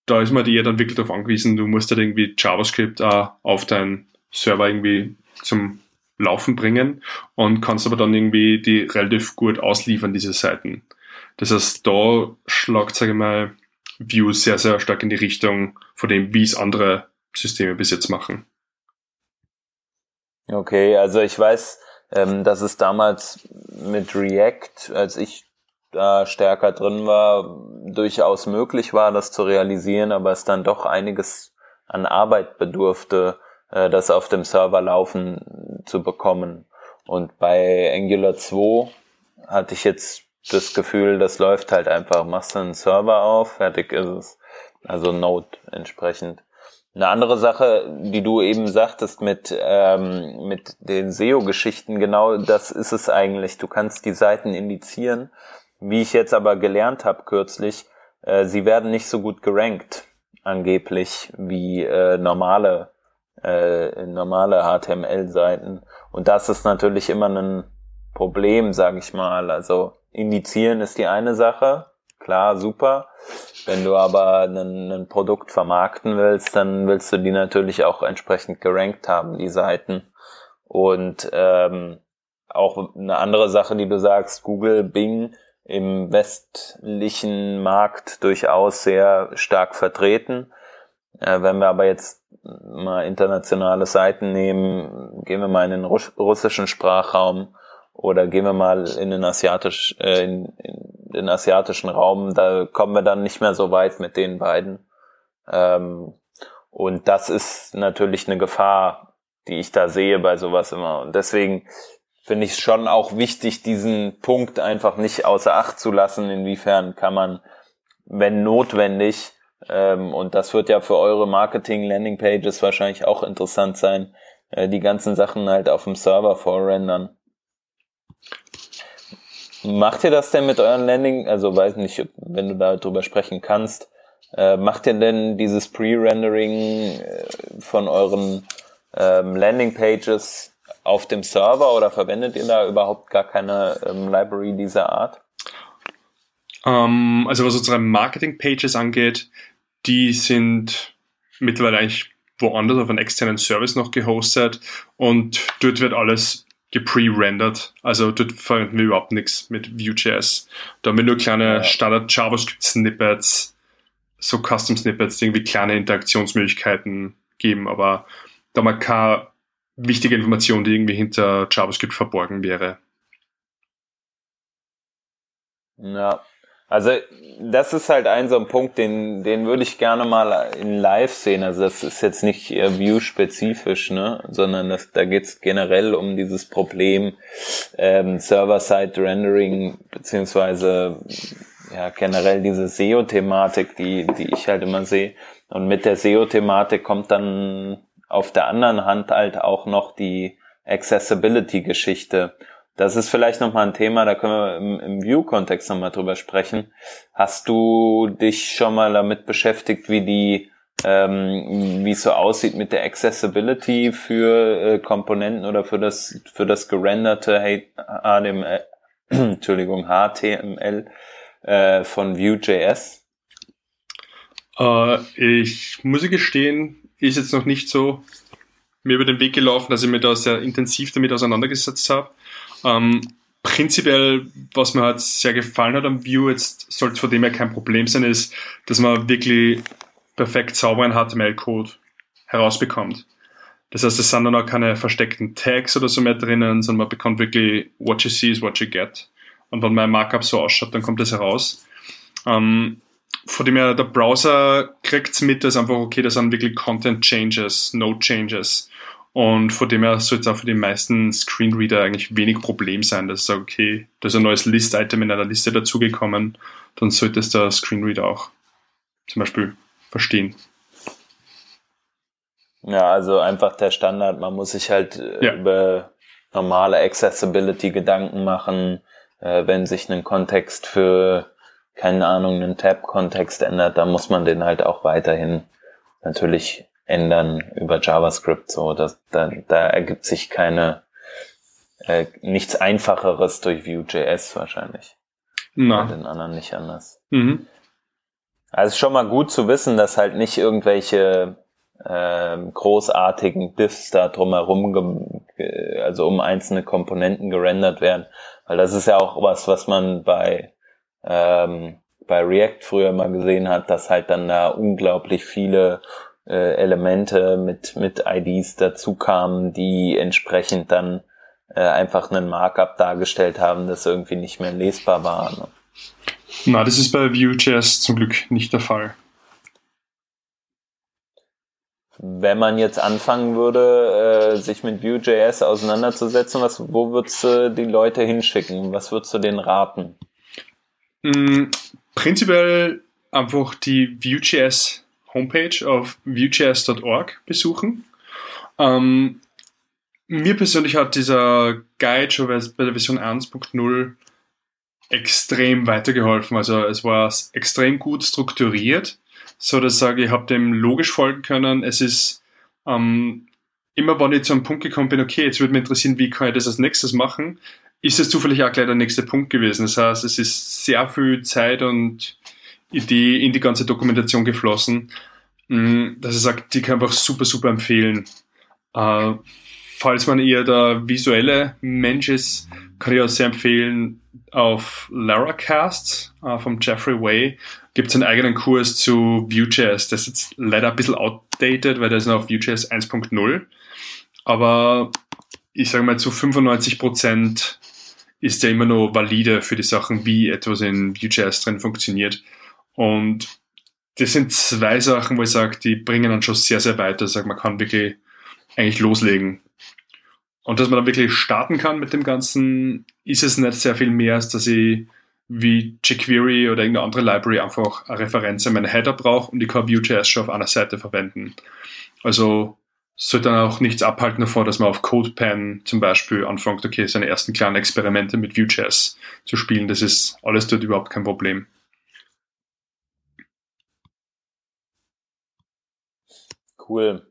da ist man dir dann wirklich darauf angewiesen, du musst halt irgendwie JavaScript äh, auf deinen Server irgendwie zum Laufen bringen und kannst aber dann irgendwie die relativ gut ausliefern, diese Seiten. Das heißt, da schlagt, sage ich mal, Vue sehr, sehr stark in die Richtung von dem, wie es andere Systeme bis jetzt machen. Okay, also ich weiß, ähm, dass es damals mit React, als ich da stärker drin war, durchaus möglich war, das zu realisieren, aber es dann doch einiges an Arbeit bedurfte, äh, das auf dem Server laufen zu bekommen. Und bei Angular 2 hatte ich jetzt das Gefühl, das läuft halt einfach. Machst du einen Server auf, fertig ist es. Also Node entsprechend. Eine andere Sache, die du eben sagtest mit, ähm, mit den SEO-Geschichten, genau das ist es eigentlich. Du kannst die Seiten indizieren. Wie ich jetzt aber gelernt habe kürzlich, äh, sie werden nicht so gut gerankt, angeblich, wie äh, normale äh, normale HTML-Seiten. Und das ist natürlich immer ein Problem, sage ich mal. Also indizieren ist die eine Sache, klar, super. Wenn du aber ein, Produkt vermarkten willst, dann willst du die natürlich auch entsprechend gerankt haben, die Seiten. Und ähm, auch eine andere Sache, die du sagst, Google, Bing im westlichen Markt durchaus sehr stark vertreten. Äh, wenn wir aber jetzt mal internationale Seiten nehmen, gehen wir mal in den russischen Sprachraum oder gehen wir mal in den asiatisch, äh, in, in den asiatischen Raum, da kommen wir dann nicht mehr so weit mit den beiden. Ähm, und das ist natürlich eine Gefahr, die ich da sehe bei sowas immer. Und deswegen finde ich es schon auch wichtig, diesen Punkt einfach nicht außer Acht zu lassen, inwiefern kann man, wenn notwendig, ähm, und das wird ja für eure Marketing-Landing-Pages wahrscheinlich auch interessant sein, äh, die ganzen Sachen halt auf dem Server vorrendern. Macht ihr das denn mit euren Landing, also weiß nicht, wenn du darüber sprechen kannst, äh, macht ihr denn dieses Pre-Rendering äh, von euren ähm, Landing-Pages auf dem Server oder verwendet ihr da überhaupt gar keine ähm, Library dieser Art? Ähm, also was unsere Marketing-Pages angeht, die sind mittlerweile eigentlich woanders auf einem externen Service noch gehostet und dort wird alles gepre-rendert. Also dort verwenden wir überhaupt nichts mit Vue.js. Da haben wir nur kleine ja. Standard JavaScript-Snippets, so Custom-Snippets, die irgendwie kleine Interaktionsmöglichkeiten geben, aber da mal keine wichtige Information, die irgendwie hinter JavaScript verborgen wäre. Ja, also das ist halt ein so ein Punkt, den, den würde ich gerne mal in Live sehen. Also das ist jetzt nicht View-spezifisch, ne? sondern das, da geht es generell um dieses Problem ähm, Server-Side-Rendering beziehungsweise ja generell diese SEO-Thematik, die, die ich halt immer sehe. Und mit der SEO-Thematik kommt dann auf der anderen Hand halt auch noch die Accessibility-Geschichte. Das ist vielleicht nochmal ein Thema, da können wir im, im View-Kontext nochmal drüber sprechen. Hast du dich schon mal damit beschäftigt, wie die, ähm, wie es so aussieht mit der Accessibility für äh, Komponenten oder für das, für das gerenderte HTML, Entschuldigung, HTML äh, von Vue.js? Äh, ich muss gestehen, ist jetzt noch nicht so mir über den Weg gelaufen, dass ich mir da sehr intensiv damit auseinandergesetzt habe. Ähm, prinzipiell, was mir halt sehr gefallen hat am View, jetzt sollte es von dem her kein Problem sein, ist, dass man wirklich perfekt sauberen HTML-Code herausbekommt. Das heißt, es sind dann auch keine versteckten Tags oder so mehr drinnen, sondern man bekommt wirklich what you see is what you get. Und wenn mein Markup so ausschaut, dann kommt das heraus. Ähm, von dem her, der Browser kriegt es mit, dass einfach, okay, das sind wirklich Content Changes, Node Changes. Und von dem her sollte es auch für die meisten Screenreader eigentlich wenig Problem sein, dass ich sage, okay, da ist ein neues List-Item in einer Liste dazugekommen, dann sollte es der Screenreader auch zum Beispiel verstehen. Ja, also einfach der Standard, man muss sich halt äh, Ja. über normale Accessibility Gedanken machen, äh, wenn sich ein Kontext für, keine Ahnung, einen Tab-Kontext ändert, dann muss man den halt auch weiterhin natürlich ändern über JavaScript. So, dass, da, da ergibt sich keine äh, nichts Einfacheres durch Vue.js wahrscheinlich. Bei Na. den anderen nicht anders. Mhm. Also ist schon mal gut zu wissen, dass halt nicht irgendwelche ähm, großartigen Diffs da drumherum, also um einzelne Komponenten gerendert werden, weil das ist ja auch was, was man bei ähm, bei React früher mal gesehen hat, dass halt dann da unglaublich viele äh, Elemente mit mit IDs dazu kamen, die entsprechend dann äh, einfach einen Markup dargestellt haben, das irgendwie nicht mehr lesbar war. Ne? Na, das ist bei Vue.js zum Glück nicht der Fall. Wenn man jetzt anfangen würde, äh, sich mit Vue.js auseinanderzusetzen, was, wo würdest du die Leute hinschicken? Was würdest du denen raten? Mm, Prinzipiell einfach die Vue.js Homepage auf vue.js.org besuchen. Ähm, mir persönlich hat dieser Guide schon bei der Version 1.0 extrem weitergeholfen. Also es war extrem gut strukturiert, so dass ich sage, ich habe dem logisch folgen können. Es ist ähm, immer, wenn ich zu einem Punkt gekommen bin, okay, jetzt würde mich interessieren, wie kann ich das als nächstes machen, ist es zufällig auch gleich der nächste Punkt gewesen. Das heißt, es ist sehr viel Zeit und Idee in die ganze Dokumentation geflossen, mh, dass ich sage, die kann ich einfach super, super empfehlen. Äh, falls man eher der visuelle Mensch ist, kann ich auch sehr empfehlen, auf Laracast äh, vom Jeffrey Way gibt es einen eigenen Kurs zu Vue.js. Das ist jetzt leider ein bisschen outdated, weil der ist noch auf Vue.js 1.0. Aber ich sage mal, zu 95 Prozent ist der immer noch valide für die Sachen, wie etwas in Vue.js drin funktioniert. Und das sind zwei Sachen, wo ich sage, die bringen dann schon sehr, sehr weiter. Ich sage, man kann wirklich eigentlich loslegen. Und dass man dann wirklich starten kann mit dem Ganzen, ist es nicht sehr viel mehr, als dass ich wie jQuery oder irgendeine andere Library einfach eine Referenz in meinen Header brauche und ich kann Vue.js schon auf einer Seite verwenden. Also sollte dann auch nichts abhalten davor, dass man auf CodePen zum Beispiel anfängt, okay, seine ersten kleinen Experimente mit Vue.js zu spielen. Das ist alles dort überhaupt kein Problem. Cool.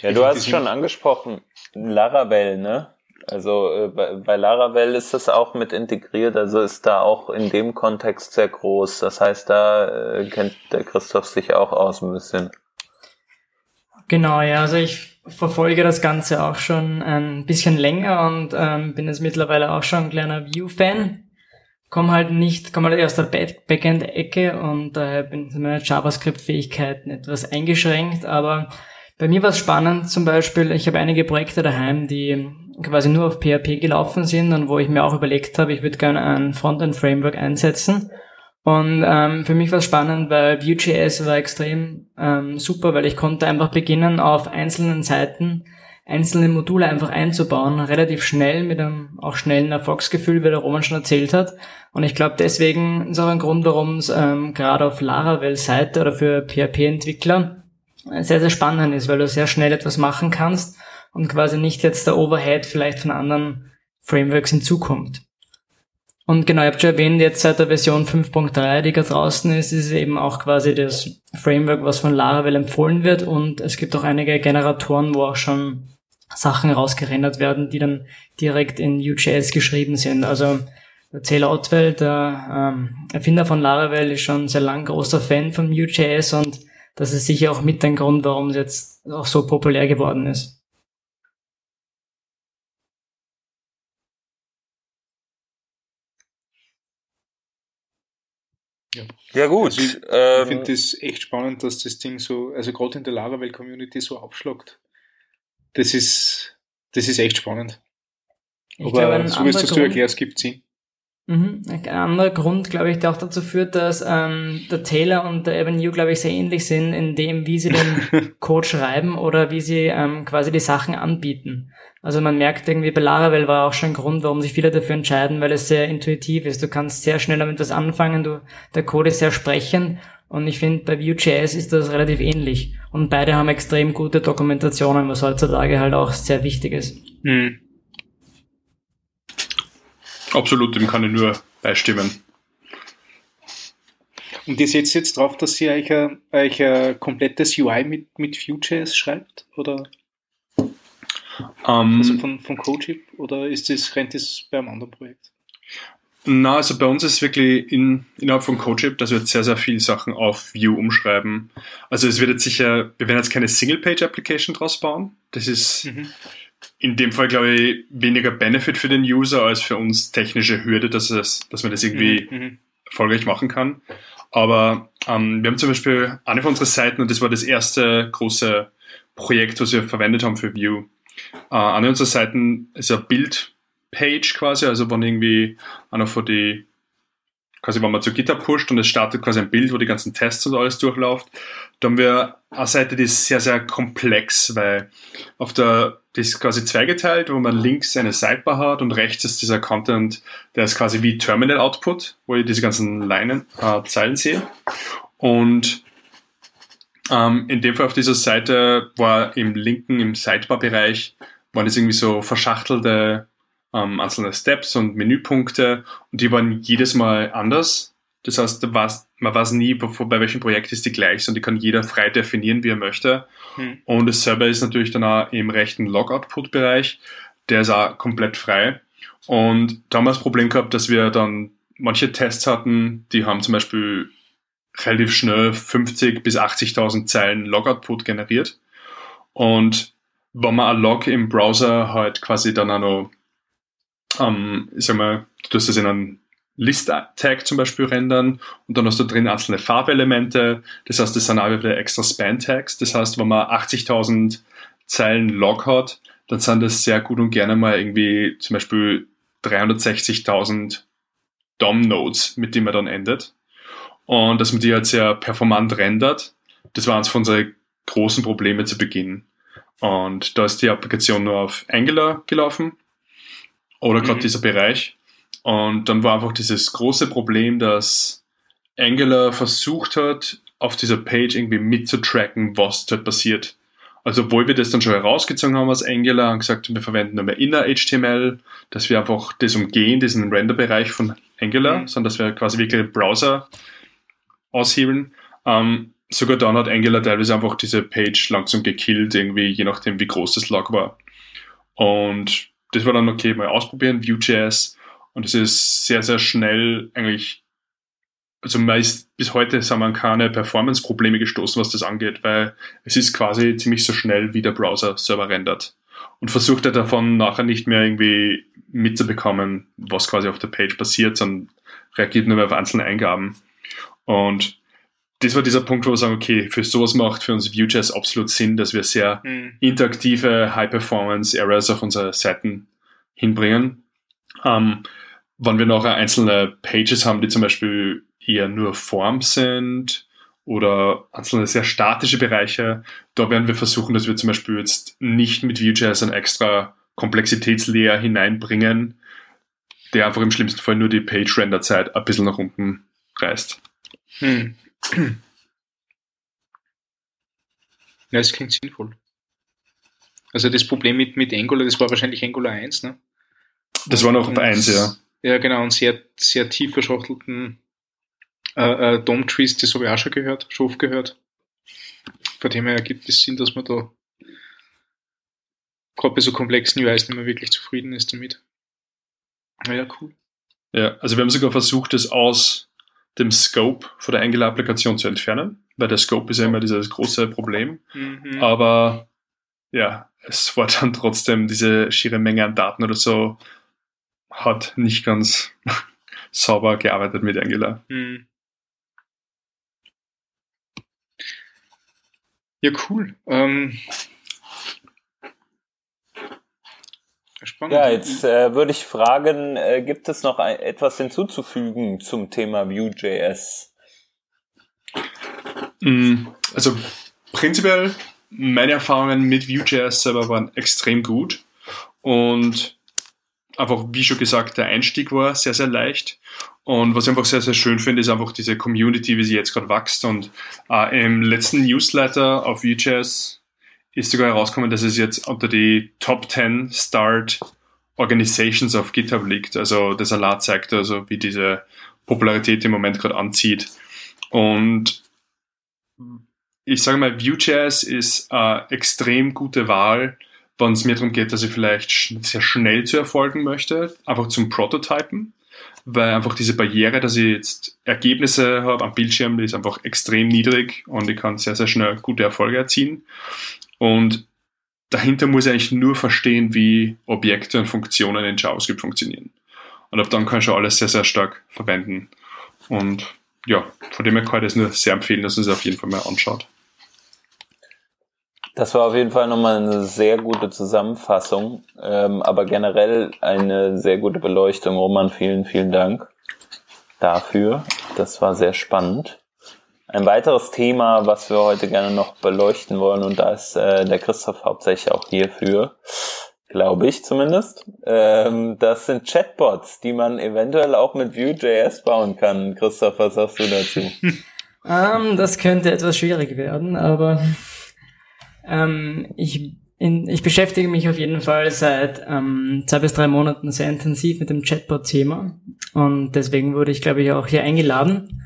Ja, du hast es schon angesprochen, Laravel, ne? Also äh, bei, bei Laravel ist das auch mit integriert, also ist da auch in dem Kontext sehr groß. Das heißt, da äh, kennt der Christoph sich auch aus ein bisschen. Genau, ja, also ich verfolge das Ganze auch schon ein bisschen länger und ähm, bin jetzt mittlerweile auch schon ein kleiner Vue-Fan. Komm halt nicht, komm halt aus der Back- Backend-Ecke und daher bin meine JavaScript-Fähigkeiten etwas eingeschränkt, aber bei mir war es spannend, zum Beispiel, ich habe einige Projekte daheim, die quasi nur auf PHP gelaufen sind und wo ich mir auch überlegt habe, ich würde gerne ein Frontend-Framework einsetzen. Und ähm, für mich war es spannend, weil Vue.js war extrem ähm, super, weil ich konnte einfach beginnen, auf einzelnen Seiten einzelne Module einfach einzubauen, relativ schnell, mit einem auch schnellen Erfolgsgefühl, wie der Roman schon erzählt hat. Und ich glaube, deswegen ist auch ein Grund, warum es ähm, gerade auf Laravel-Seite oder für PHP-Entwickler sehr, sehr spannend ist, weil du sehr schnell etwas machen kannst und quasi nicht jetzt der Overhead vielleicht von anderen Frameworks hinzukommt. Und genau, ihr habt schon erwähnt, jetzt seit der Version 5.3, die gerade draußen ist, ist es eben auch quasi das Framework, was von Laravel empfohlen wird und es gibt auch einige Generatoren, wo auch schon Sachen rausgerendert werden, die dann direkt in Vue.js geschrieben sind. Also der Taylor Otwell, der ähm, Erfinder von Laravel, ist schon sehr lang großer Fan von Vue.js und das ist sicher auch mit ein Grund, warum es jetzt auch so populär geworden ist. Ja gut. Also ich- Ich ähm, finde das echt spannend, dass das Ding so, also gerade in der Laravel-Community so aufschlagt. Das ist, das ist echt spannend. Ich Aber glaube, so wie es du erklärst, gibt Sinn. Mhm. Ein anderer Grund, glaube ich, der auch dazu führt, dass ähm, der Taylor und der Avenue, glaube ich, sehr ähnlich sind in dem, wie sie den Code schreiben oder wie sie ähm, quasi die Sachen anbieten. Also man merkt irgendwie bei Laravel war auch schon ein Grund, warum sich viele dafür entscheiden, weil es sehr intuitiv ist. Du kannst sehr schnell damit was anfangen, du, der Code ist sehr sprechend und ich finde, bei Vue.js ist das relativ ähnlich. Und beide haben extrem gute Dokumentationen, was heutzutage halt auch sehr wichtig ist. Mhm. Absolut, dem kann ich nur beistimmen. Und ihr setzt jetzt drauf, dass ihr euch ein, euch ein komplettes UI mit, mit Vue.js schreibt? Oder? Um, ähm, also von, von CodeShip? Oder ist das, rennt das bei einem anderen Projekt? Na, also bei uns ist es wirklich in, innerhalb von CodeShip, dass wir jetzt sehr, sehr viele Sachen auf Vue umschreiben. Also es wird jetzt sicher, wir werden jetzt keine Single-Page-Application draus bauen. Das ist mhm in dem Fall, glaube ich, weniger Benefit für den User als für uns technische Hürde, dass, es, dass man das irgendwie mhm. mhm. erfolgreich machen kann. Aber ähm, wir haben zum Beispiel eine von unseren Seiten, und das war das erste große Projekt, was wir verwendet haben für Vue. Äh, eine unserer Seiten ist eine Bildpage quasi, also wenn irgendwie einer von die quasi wenn man zu Gitter pusht und es startet quasi ein Bild, wo die ganzen Tests und alles durchläuft. Da haben wir eine Seite, die ist sehr, sehr komplex, weil auf der, die ist quasi zweigeteilt, wo man links eine Sidebar hat und rechts ist dieser Content, der ist quasi wie Terminal Output, wo ich diese ganzen Leinen, äh, Zeilen sehe. Und ähm, in dem Fall auf dieser Seite war im linken, im Sidebar-Bereich, waren es irgendwie so verschachtelte ähm, einzelne Steps und Menüpunkte und die waren jedes Mal anders. Das heißt, man weiß nie, bei welchem Projekt ist die gleich, sondern die kann jeder frei definieren, wie er möchte. Hm. Und das Server ist natürlich dann auch im rechten Log-Output-Bereich, der ist auch komplett frei. Und da haben wir das Problem gehabt, dass wir dann manche Tests hatten, die haben zum Beispiel relativ schnell 50 bis 80.000 Zeilen Log-Output generiert. Und wenn man ein Log im Browser halt quasi dann auch noch ähm, ich sag mal, du hast das in einem List-Tag zum Beispiel rendern und dann hast du drin einzelne Farbelemente. Das heißt, das sind auch wieder extra Span-Tags. Das heißt, wenn man 80.000 Zeilen Log hat, dann sind das sehr gut und gerne mal irgendwie zum Beispiel 360.000 DOM-Nodes, mit denen man dann endet. Und dass man die halt sehr performant rendert, das war eines von unseren großen Probleme zu Beginn. Und da ist die Applikation nur auf Angular gelaufen oder gerade mhm. dieser Bereich. Und dann war einfach dieses große Problem, dass Angular versucht hat, auf dieser Page irgendwie mitzutracken, was dort passiert. Also obwohl wir das dann schon herausgezogen haben aus Angular und gesagt, wir verwenden nur mehr Inner HTML, dass wir einfach das umgehen, diesen Render-Bereich von Angular, mhm. sondern dass wir quasi wirklich den Browser aushebeln. Ähm, sogar dann hat Angular teilweise einfach diese Page langsam gekillt, irgendwie, je nachdem, wie groß das Log war. Und das war dann okay, mal ausprobieren, Vue.js. Und es ist sehr, sehr schnell eigentlich, also meist bis heute sind wir an keine Performance-Probleme gestoßen, was das angeht, weil es ist quasi ziemlich so schnell, wie der Browser selber rendert. Und versucht er davon nachher nicht mehr irgendwie mitzubekommen, was quasi auf der Page passiert, sondern reagiert nur mehr auf einzelne Eingaben. Und das war dieser Punkt, wo wir sagen, okay, für sowas macht für uns Vue.js absolut Sinn, dass wir sehr mhm. interaktive High-Performance-Areas auf unsere Seiten hinbringen. Ähm, wenn wir noch einzelne Pages haben, die zum Beispiel eher nur Form sind oder einzelne sehr statische Bereiche, da werden wir versuchen, dass wir zum Beispiel jetzt nicht mit Vue.js ein extra Komplexitätslayer hineinbringen, der einfach im schlimmsten Fall nur die Page-Render-Zeit ein bisschen nach unten reißt. Hm. Ja, das klingt sinnvoll. Also das Problem mit, mit Angular, das war wahrscheinlich Angular 1, ne? Das war noch 1, ja. Ja, genau, und sehr, sehr tief verschachtelten äh, äh, DOM-Trees, das habe ich auch schon gehört, schon oft gehört. Von dem her ergibt es Sinn, dass man da gerade bei so komplexen UIs nicht mehr wirklich zufrieden ist damit. Ja, cool. Ja, also wir haben sogar versucht, das aus dem Scope von der Angular-Applikation zu entfernen, weil der Scope ist ja immer dieses große Problem. Mhm. Aber ja, es war dann trotzdem diese schiere Menge an Daten oder so, hat nicht ganz sauber gearbeitet mit Angular. Mhm. Ja, cool. Ähm, Spannend. Ja, jetzt äh, würde ich fragen, äh, gibt es noch ein, etwas hinzuzufügen zum Thema Vue.js? Mm, also prinzipiell, meine Erfahrungen mit Vue.js selber waren extrem gut und einfach, wie schon gesagt, der Einstieg war sehr, sehr leicht. Und was ich einfach sehr, sehr schön finde, ist einfach diese Community, wie sie jetzt gerade wächst. Und äh, im letzten Newsletter auf Vue.js ist sogar herausgekommen, dass es jetzt unter die Top 10 Start Organizations auf GitHub liegt. Also das Alat zeigt also, wie diese Popularität im Moment gerade anzieht. Und ich sage mal, Vue.js ist eine extrem gute Wahl, wenn es mir darum geht, dass ich vielleicht sehr schnell zu erfolgen möchte, einfach zum Prototypen, weil einfach diese Barriere, dass ich jetzt Ergebnisse habe am Bildschirm, die ist einfach extrem niedrig und ich kann sehr, sehr schnell gute Erfolge erzielen. Und dahinter muss ich eigentlich nur verstehen, wie Objekte und Funktionen in JavaScript funktionieren. Und ab dann kann ich schon alles sehr, sehr stark verwenden. Und ja, von dem her kann ich es nur sehr empfehlen, dass man es auf jeden Fall mal anschaut. Das war auf jeden Fall nochmal eine sehr gute Zusammenfassung, ähm, aber generell eine sehr gute Beleuchtung. Roman, vielen, vielen Dank dafür. Das war sehr spannend. Ein weiteres Thema, was wir heute gerne noch beleuchten wollen, und da ist äh, der Christoph hauptsächlich auch hierfür, glaube ich zumindest, ähm, das sind Chatbots, die man eventuell auch mit Vue.js bauen kann. Christoph, was sagst du dazu? ähm, das könnte etwas schwierig werden, aber ähm, ich, in, ich beschäftige mich auf jeden Fall seit ähm, zwei bis drei Monaten sehr intensiv mit dem Chatbot-Thema und deswegen wurde ich, glaube ich, auch hier eingeladen.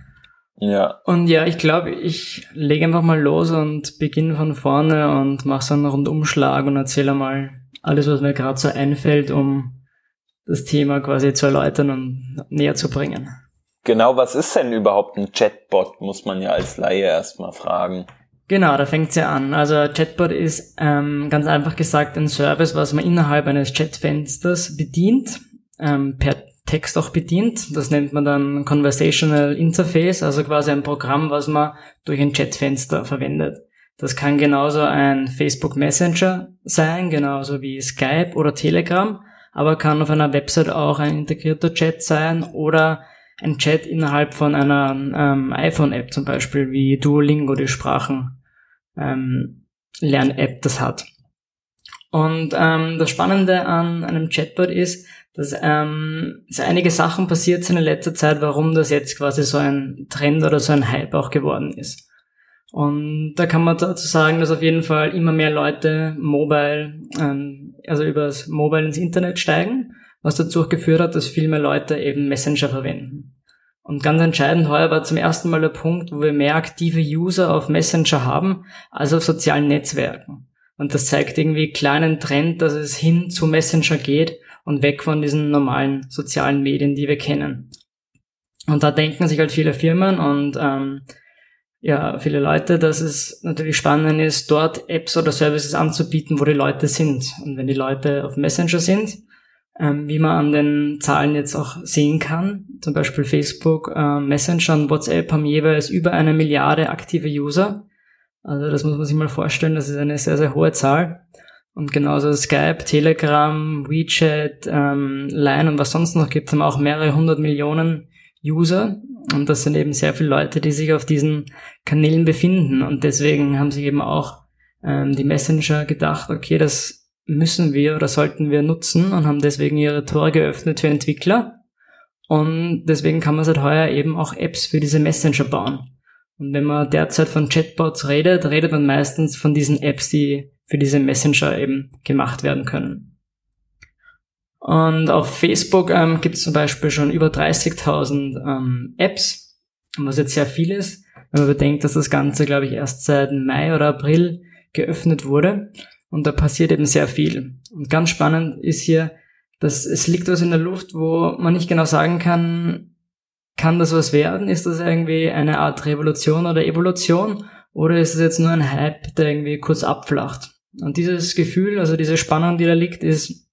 Ja. Und ja, ich glaube, ich lege einfach mal los und beginne von vorne und mache so einen Rundumschlag und erzähle mal alles, was mir gerade so einfällt, um das Thema quasi zu erläutern und näher zu bringen. Genau, was ist denn überhaupt ein Chatbot, muss man ja als Laie erstmal fragen. Genau, da fängt's ja an. Also Chatbot ist ähm, ganz einfach gesagt ein Service, was man innerhalb eines Chatfensters bedient, ähm, per Text auch bedient. Das nennt man dann Conversational Interface, also quasi ein Programm, was man durch ein Chatfenster verwendet. Das kann genauso ein Facebook Messenger sein, genauso wie Skype oder Telegram, aber kann auf einer Website auch ein integrierter Chat sein oder ein Chat innerhalb von einer ähm, iPhone-App zum Beispiel, wie Duolingo die Sprachen ähm, Lern-App das hat. Und ähm, das Spannende an einem Chatbot ist, dass ähm, so einige Sachen passiert sind in letzter Zeit, warum das jetzt quasi so ein Trend oder so ein Hype auch geworden ist. Und da kann man dazu sagen, dass auf jeden Fall immer mehr Leute mobile, ähm, also übers Mobile ins Internet steigen, was dazu geführt hat, dass viel mehr Leute eben Messenger verwenden. Und ganz entscheidend heuer war zum ersten Mal der Punkt, wo wir mehr aktive User auf Messenger haben als auf sozialen Netzwerken. Und das zeigt irgendwie kleinen Trend, dass es hin zu Messenger geht und weg von diesen normalen sozialen Medien, die wir kennen. Und da denken sich halt viele Firmen und ähm, ja, viele Leute, dass es natürlich spannend ist, dort Apps oder Services anzubieten, wo die Leute sind. Und wenn die Leute auf Messenger sind, ähm, wie man an den Zahlen jetzt auch sehen kann. Zum Beispiel Facebook, äh, Messenger und WhatsApp haben jeweils über eine Milliarde aktive User. Also das muss man sich mal vorstellen, das ist eine sehr, sehr hohe Zahl. Und genauso Skype, Telegram, WeChat, ähm, Line und was sonst noch gibt, haben auch mehrere hundert Millionen User. Und das sind eben sehr viele Leute, die sich auf diesen Kanälen befinden. Und deswegen haben sich eben auch ähm, die Messenger gedacht, okay, das müssen wir oder sollten wir nutzen und haben deswegen ihre Tore geöffnet für Entwickler. Und deswegen kann man seit heuer eben auch Apps für diese Messenger bauen. Und wenn man derzeit von Chatbots redet, redet man meistens von diesen Apps, die für diese Messenger eben gemacht werden können. Und auf Facebook ähm, gibt es zum Beispiel schon über 30.000 ähm, Apps, was jetzt sehr viel ist, wenn man bedenkt, dass das Ganze, glaube ich, erst seit Mai oder April geöffnet wurde. Und da passiert eben sehr viel. Und ganz spannend ist hier, dass es liegt was in der Luft, wo man nicht genau sagen kann, kann das was werden? Ist das irgendwie eine Art Revolution oder Evolution? Oder ist es jetzt nur ein Hype, der irgendwie kurz abflacht? Und dieses Gefühl, also diese Spannung, die da liegt, ist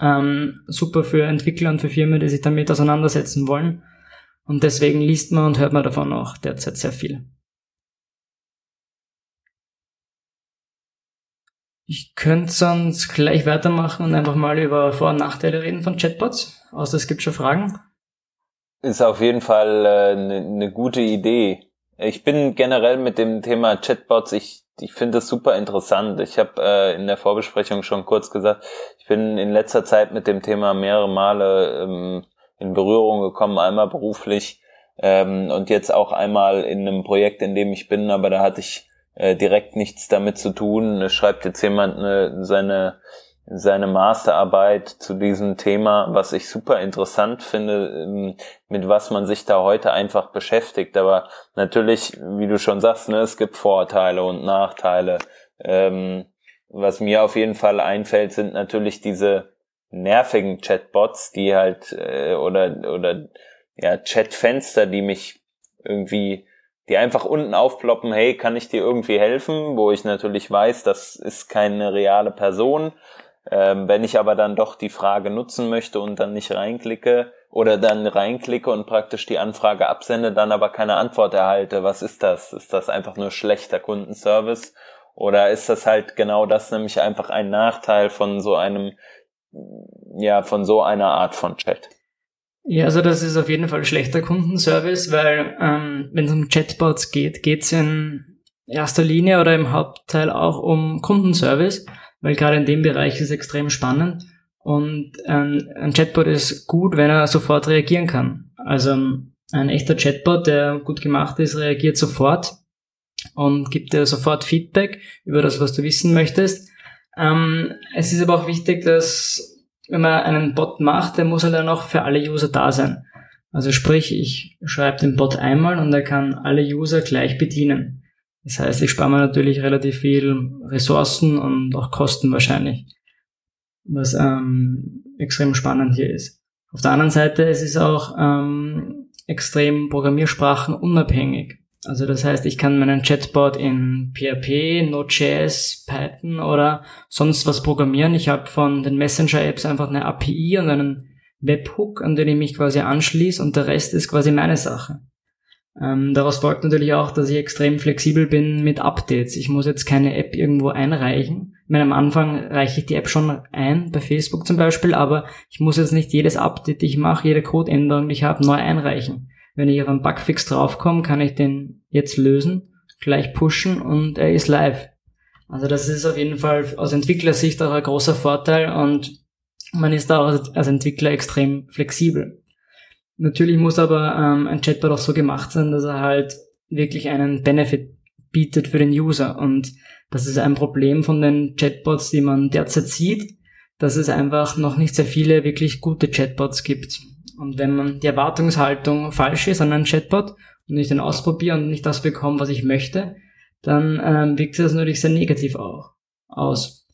ähm, super für Entwickler und für Firmen, die sich damit auseinandersetzen wollen. Und deswegen liest man und hört man davon auch derzeit sehr viel. Ich könnte sonst gleich weitermachen und einfach mal über Vor- und Nachteile reden von Chatbots. Außer es gibt schon Fragen. Ist auf jeden Fall eine äh, ne, ne gute Idee. Ich bin generell mit dem Thema Chatbots, ich, ich finde es super interessant. Ich habe äh, in der Vorbesprechung schon kurz gesagt, ich bin in letzter Zeit mit dem Thema mehrere Male ähm, in Berührung gekommen, einmal beruflich ähm, und jetzt auch einmal in einem Projekt, in dem ich bin, aber da hatte ich äh, direkt nichts damit zu tun. Es schreibt jetzt jemand eine, seine seine Masterarbeit zu diesem Thema, was ich super interessant finde, ähm, mit was man sich da heute einfach beschäftigt. Aber natürlich, wie du schon sagst, ne, es gibt Vorteile und Nachteile. Ähm, was mir auf jeden Fall einfällt, sind natürlich diese nervigen Chatbots, die halt äh, oder oder ja Chatfenster, die mich irgendwie die einfach unten aufploppen, hey, kann ich dir irgendwie helfen? Wo ich natürlich weiß, das ist keine reale Person, ähm, wenn ich aber dann doch die Frage nutzen möchte und dann nicht reinklicke oder dann reinklicke und praktisch die Anfrage absende, dann aber keine Antwort erhalte, was ist das? Ist das einfach nur schlechter Kundenservice? Oder ist das halt genau das, nämlich einfach ein Nachteil von so einem, ja, von so einer Art von Chat? Ja, also das ist auf jeden Fall schlechter Kundenservice, weil ähm, wenn es um Chatbots geht, geht es in erster Linie oder im Hauptteil auch um Kundenservice weil gerade in dem Bereich ist es extrem spannend und ähm, ein Chatbot ist gut, wenn er sofort reagieren kann. Also ein echter Chatbot, der gut gemacht ist, reagiert sofort und gibt dir sofort Feedback über das, was du wissen möchtest. Ähm, es ist aber auch wichtig, dass wenn man einen Bot macht, der muss halt dann auch für alle User da sein. Also sprich, ich schreibe den Bot einmal und er kann alle User gleich bedienen. Das heißt, ich spare mir natürlich relativ viel Ressourcen und auch Kosten wahrscheinlich, was ähm, extrem spannend hier ist. Auf der anderen Seite es ist es auch ähm, extrem Programmiersprachen unabhängig. Also das heißt, ich kann meinen Chatbot in PHP, Node.js, Python oder sonst was programmieren. Ich habe von den Messenger-Apps einfach eine API und einen Webhook, an den ich mich quasi anschließe und der Rest ist quasi meine Sache. Ähm, daraus folgt natürlich auch, dass ich extrem flexibel bin mit Updates. Ich muss jetzt keine App irgendwo einreichen. Ich meine, am Anfang reiche ich die App schon ein, bei Facebook zum Beispiel, aber ich muss jetzt nicht jedes Update, ich mache, jede Codeänderung, die ich habe, neu einreichen. Wenn ich auf einen Bugfix draufkomme, kann ich den jetzt lösen, gleich pushen und er ist live. Also das ist auf jeden Fall aus Entwicklersicht auch ein großer Vorteil und man ist da auch als Entwickler extrem flexibel. Natürlich muss aber ähm, ein Chatbot auch so gemacht sein, dass er halt wirklich einen Benefit bietet für den User. Und das ist ein Problem von den Chatbots, die man derzeit sieht, dass es einfach noch nicht sehr viele wirklich gute Chatbots gibt. Und wenn man die Erwartungshaltung falsch ist an einen Chatbot und ich den ausprobiere und nicht das bekomme, was ich möchte, dann ähm, wirkt sich das natürlich sehr negativ auch aus.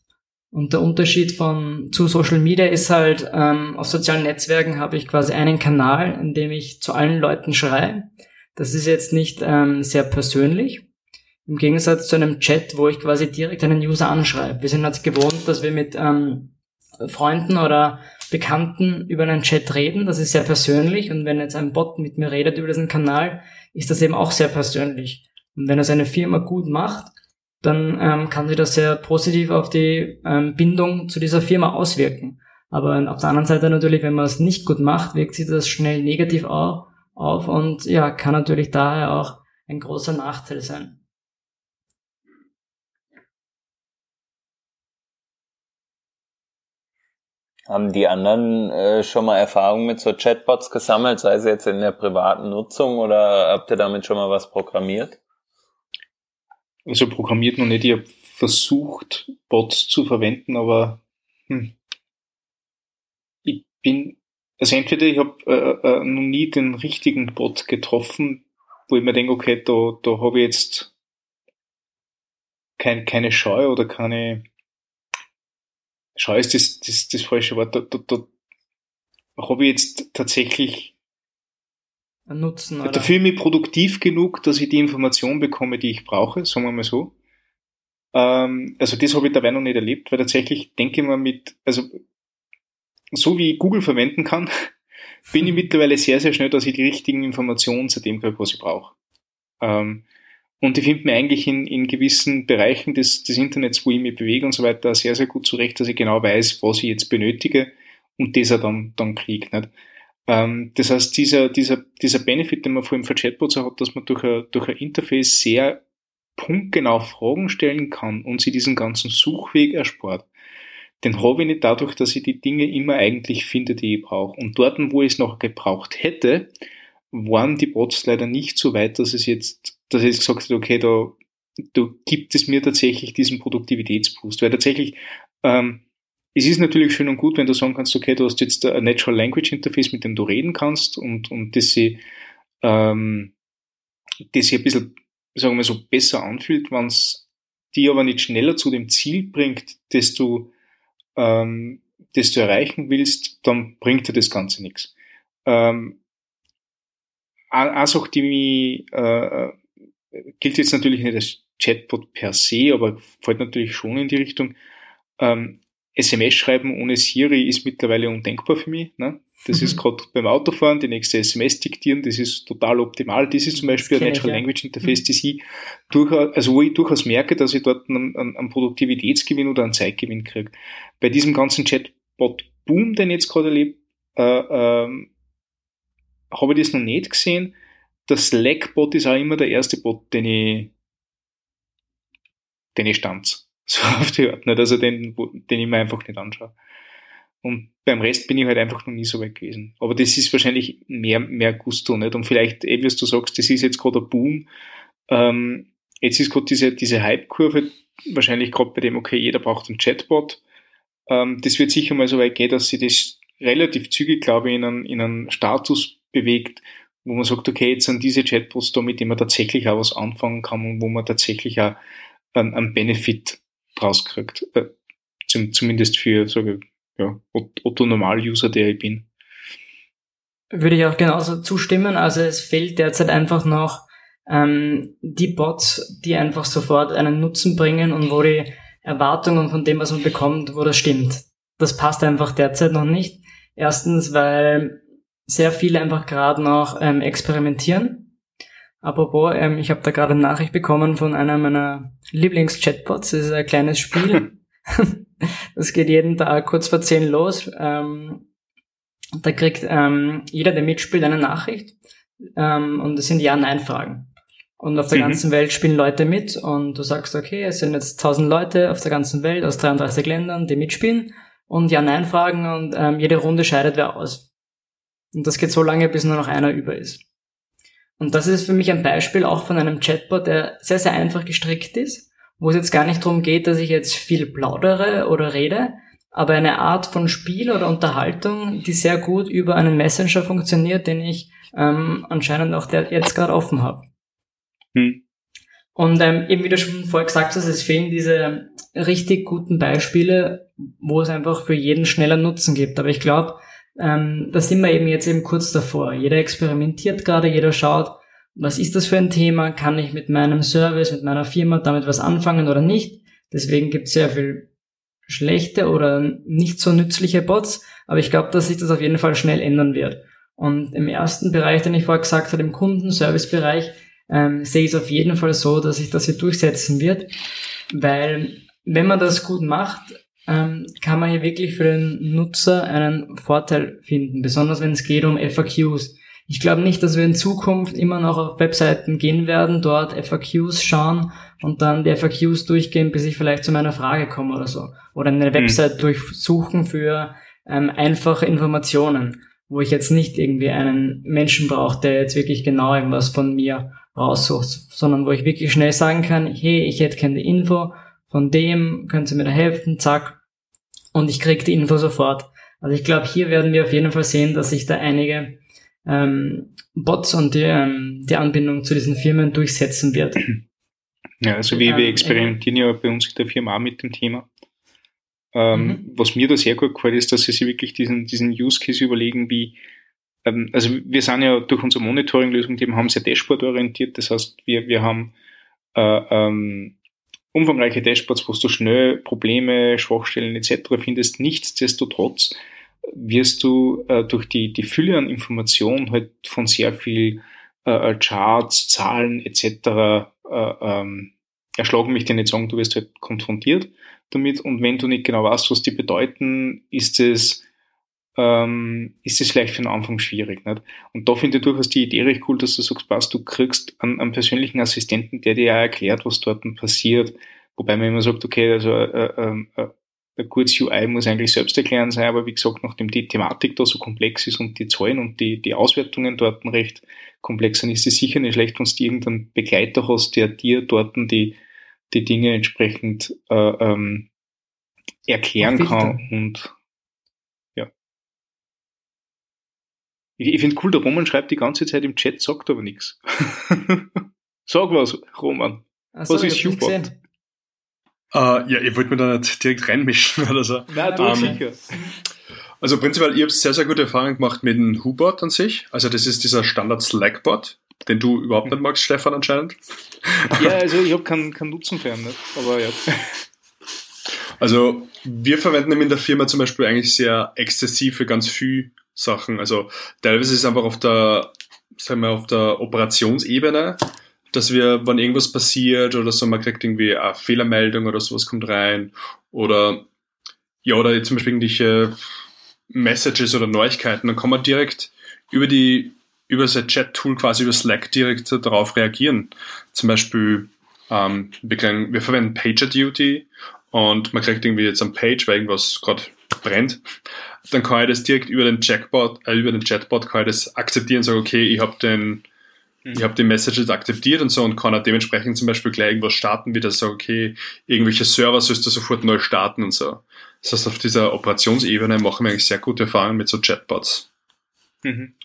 Und der Unterschied von zu Social Media ist halt, ähm, auf sozialen Netzwerken habe ich quasi einen Kanal, in dem ich zu allen Leuten schreie. Das ist jetzt nicht ähm, sehr persönlich. Im Gegensatz zu einem Chat, wo ich quasi direkt einen User anschreibe. Wir sind halt gewohnt, dass wir mit ähm, Freunden oder Bekannten über einen Chat reden. Das ist sehr persönlich. Und wenn jetzt ein Bot mit mir redet über diesen Kanal, ist das eben auch sehr persönlich. Und wenn er seine Firma gut macht, dann ähm, kann sich das sehr positiv auf die ähm, Bindung zu dieser Firma auswirken. Aber auf der anderen Seite natürlich, wenn man es nicht gut macht, wirkt sich das schnell negativ auf, auf und ja, kann natürlich daher auch ein großer Nachteil sein. Haben die anderen äh, schon mal Erfahrungen mit so Chatbots gesammelt, sei es jetzt in der privaten Nutzung oder habt ihr damit schon mal was programmiert? also programmiert noch nicht, ich habe versucht, Bots zu verwenden, aber hm, ich bin, also entweder ich habe äh, äh, noch nie den richtigen Bot getroffen, wo ich mir denke, okay, da, da habe ich jetzt kein, keine Scheu oder keine Scheu ist das, das, das falsche Wort, da, da, da habe ich jetzt tatsächlich nutzen. Oder? Dafür bin ich produktiv genug, dass ich die Information bekomme, die ich brauche, sagen wir mal so. Ähm, also das habe ich dabei noch nicht erlebt, weil tatsächlich denke ich mal mit, also so wie ich Google verwenden kann, bin ich mittlerweile sehr, sehr schnell, dass ich die richtigen Informationen zu dem kriege, was ich brauche. Ähm, Und ich finde mir eigentlich in, in gewissen Bereichen des, des Internets, wo ich mich bewege und so weiter, sehr, sehr gut zurecht, dass ich genau weiß, was ich jetzt benötige und das er dann, dann kriegt. Nicht? Ähm, das heißt, dieser, dieser, dieser Benefit, den man vor allem für Chatbots hat, dass man durch ein, durch ein Interface sehr punktgenau Fragen stellen kann und sie diesen ganzen Suchweg erspart, den habe ich nicht dadurch, dass ich die Dinge immer eigentlich finde, die ich brauche. Und dort, wo ich es noch gebraucht hätte, waren die Bots leider nicht so weit, dass es jetzt, dass ich gesagt habe, okay, da, da gibt es mir tatsächlich diesen Produktivitätsboost. Weil tatsächlich, ähm, es ist natürlich schön und gut, wenn du sagen kannst, okay, du hast jetzt ein Natural Language Interface, mit dem du reden kannst und, und das sie, ähm, das sie ein bisschen, sagen wir so, besser anfühlt, wenn es die aber nicht schneller zu dem Ziel bringt, das du, ähm, das du erreichen willst, dann bringt dir das Ganze nichts. Ähm, eine Sache, die mich, äh, gilt jetzt natürlich nicht als Chatbot per se, aber fällt natürlich schon in die Richtung. Ähm, SMS schreiben ohne Siri ist mittlerweile undenkbar für mich. Ne? Das mhm. ist gerade beim Autofahren, die nächste SMS diktieren, das ist total optimal. Das ist zum Beispiel ein Natural ich, ja. Language Interface, mhm. das ich durchaus, also wo ich durchaus merke, dass ich dort einen, einen Produktivitätsgewinn oder einen Zeitgewinn kriege. Bei diesem ganzen Chatbot-Boom, den ich jetzt gerade erlebe, äh, ähm, habe ich das noch nicht gesehen. Das Slack-Bot ist auch immer der erste Bot, den ich, den ich stanz. So auf die Art. Nicht? Also den, den ich mir einfach nicht anschaue. Und beim Rest bin ich halt einfach noch nie so weit gewesen. Aber das ist wahrscheinlich mehr, mehr Gusto, nicht? Und vielleicht, eh, wie du sagst, das ist jetzt gerade ein Boom. Ähm, jetzt ist gerade diese, diese Hype-Kurve wahrscheinlich gerade bei dem, okay, jeder braucht einen Chatbot. Ähm, das wird sicher mal so weit gehen, dass sie das relativ zügig, glaube ich, in einen, in einen Status bewegt, wo man sagt, okay, jetzt sind diese Chatbots da, mit denen man tatsächlich auch was anfangen kann und wo man tatsächlich auch einen, einen Benefit draus kriegt. Äh, zum, zumindest für, sage ja, Otto-Normal-User, der ich bin. Würde ich auch genauso zustimmen. Also es fehlt derzeit einfach noch ähm, die Bots, die einfach sofort einen Nutzen bringen und wo die Erwartungen von dem, was man bekommt, wo das stimmt. Das passt einfach derzeit noch nicht. Erstens, weil sehr viele einfach gerade noch ähm, experimentieren Apropos, ähm, ich habe da gerade eine Nachricht bekommen von einer meiner Lieblings-Chatbots. Das ist ein kleines Spiel. das geht jeden Tag kurz vor zehn los. Ähm, da kriegt ähm, jeder, der mitspielt, eine Nachricht. Ähm, und das sind Ja-Nein-Fragen. Und auf der mhm. ganzen Welt spielen Leute mit und du sagst, okay, es sind jetzt tausend Leute auf der ganzen Welt aus 33 Ländern, die mitspielen und Ja-Nein-Fragen und ähm, jede Runde scheidet wer aus. Und das geht so lange, bis nur noch einer über ist. Und das ist für mich ein Beispiel auch von einem Chatbot, der sehr, sehr einfach gestrickt ist, wo es jetzt gar nicht darum geht, dass ich jetzt viel plaudere oder rede, aber eine Art von Spiel oder Unterhaltung, die sehr gut über einen Messenger funktioniert, den ich ähm, anscheinend auch der jetzt gerade offen habe. Hm. Und ähm, eben wie du schon vorher gesagt hast, es fehlen diese richtig guten Beispiele, wo es einfach für jeden schneller Nutzen gibt. Aber ich glaube, ähm, da sind wir eben jetzt eben kurz davor. Jeder experimentiert gerade, jeder schaut, was ist das für ein Thema, kann ich mit meinem Service, mit meiner Firma damit was anfangen oder nicht. Deswegen gibt es sehr viel schlechte oder nicht so nützliche Bots, aber ich glaube, dass sich das auf jeden Fall schnell ändern wird. Und im ersten Bereich, den ich vorher gesagt habe, im Kundenservice-Bereich, ähm, sehe ich es auf jeden Fall so, dass sich das hier durchsetzen wird, weil wenn man das gut macht, ähm, kann man hier wirklich für den Nutzer einen Vorteil finden, besonders wenn es geht um FAQs. Ich glaube nicht, dass wir in Zukunft immer noch auf Webseiten gehen werden, dort FAQs schauen und dann die FAQs durchgehen, bis ich vielleicht zu meiner Frage komme oder so. Oder eine mhm. Website durchsuchen für ähm, einfache Informationen, wo ich jetzt nicht irgendwie einen Menschen brauche, der jetzt wirklich genau irgendwas von mir raussucht, sondern wo ich wirklich schnell sagen kann, hey, ich hätte keine Info, von dem, können Sie mir da helfen, zack. Und ich kriege die Info sofort. Also ich glaube, hier werden wir auf jeden Fall sehen, dass sich da einige ähm, Bots und die, ähm, die Anbindung zu diesen Firmen durchsetzen wird. Ja, also wir ähm, experimentieren ja bei uns in der Firma auch mit dem Thema. Ähm, mhm. Was mir da sehr gut gefällt, ist, dass sie sich wirklich diesen, diesen Use Case überlegen, wie, ähm, also wir sind ja durch unsere Monitoring-Lösung, die haben sehr dashboard-orientiert, das heißt, wir, wir haben äh, ähm, umfangreiche Dashboards, wo du schnell Probleme, Schwachstellen etc. findest. Nichtsdestotrotz wirst du äh, durch die, die Fülle an Informationen halt von sehr viel äh, Charts, Zahlen etc. äh, ähm, erschlagen mich dir nicht sagen, du wirst halt konfrontiert damit und wenn du nicht genau weißt, was die bedeuten, ist es ähm, ist es vielleicht für den Anfang schwierig. Nicht? Und da finde ich durchaus die Idee recht cool, dass du sagst, passt, du kriegst einen, einen persönlichen Assistenten, der dir auch erklärt, was dort passiert. Wobei man immer sagt, okay, also äh, äh, äh, ein gutes UI muss eigentlich selbst erklären sein, aber wie gesagt, nachdem die Thematik da so komplex ist und die Zahlen und die, die Auswertungen dort recht komplex sind, ist es sicher nicht schlecht, wenn du irgendeinen Begleiter hast, der dir dort die, die Dinge entsprechend äh, ähm, erklären kann und ja. Ich, ich finde cool, der Roman schreibt die ganze Zeit im Chat, sagt aber nichts. Sag was, Roman. Ach so, was ist Hubot? Uh, ja, ihr wollt mir da nicht direkt reinmischen oder so. Nein, du um, ähm, sicher. Also prinzipiell, ich habe sehr, sehr gute Erfahrungen gemacht mit dem Hubot an sich. Also das ist dieser Standard Slack-Bot, den du überhaupt nicht magst, Stefan, anscheinend. Ja, also ich habe keinen kein Nutzen für ihn, aber ja. Also wir verwenden in der Firma zum Beispiel eigentlich sehr exzessiv für ganz viel Sachen. Also teilweise ist es einfach auf der, sagen wir, auf der Operationsebene dass wir, wenn irgendwas passiert oder so, man kriegt irgendwie eine Fehlermeldung oder sowas kommt rein oder ja, oder zum Beispiel irgendwelche Messages oder Neuigkeiten, dann kann man direkt über die, über sein Chat-Tool quasi über Slack direkt darauf reagieren. Zum Beispiel, ähm, wir, kriegen, wir verwenden PagerDuty und man kriegt irgendwie jetzt ein Page, weil irgendwas gerade brennt, dann kann ich das direkt über den Chatbot, äh, über den Chatbot kann ich das akzeptieren und sagen, okay, ich habe den ich habe die Messages akzeptiert und so und kann auch dementsprechend zum Beispiel gleich irgendwas starten, wie das so, okay, irgendwelche Server sollst du sofort neu starten und so. Das heißt, auf dieser Operationsebene machen wir eigentlich sehr gute Erfahrungen mit so Chatbots. Mhm.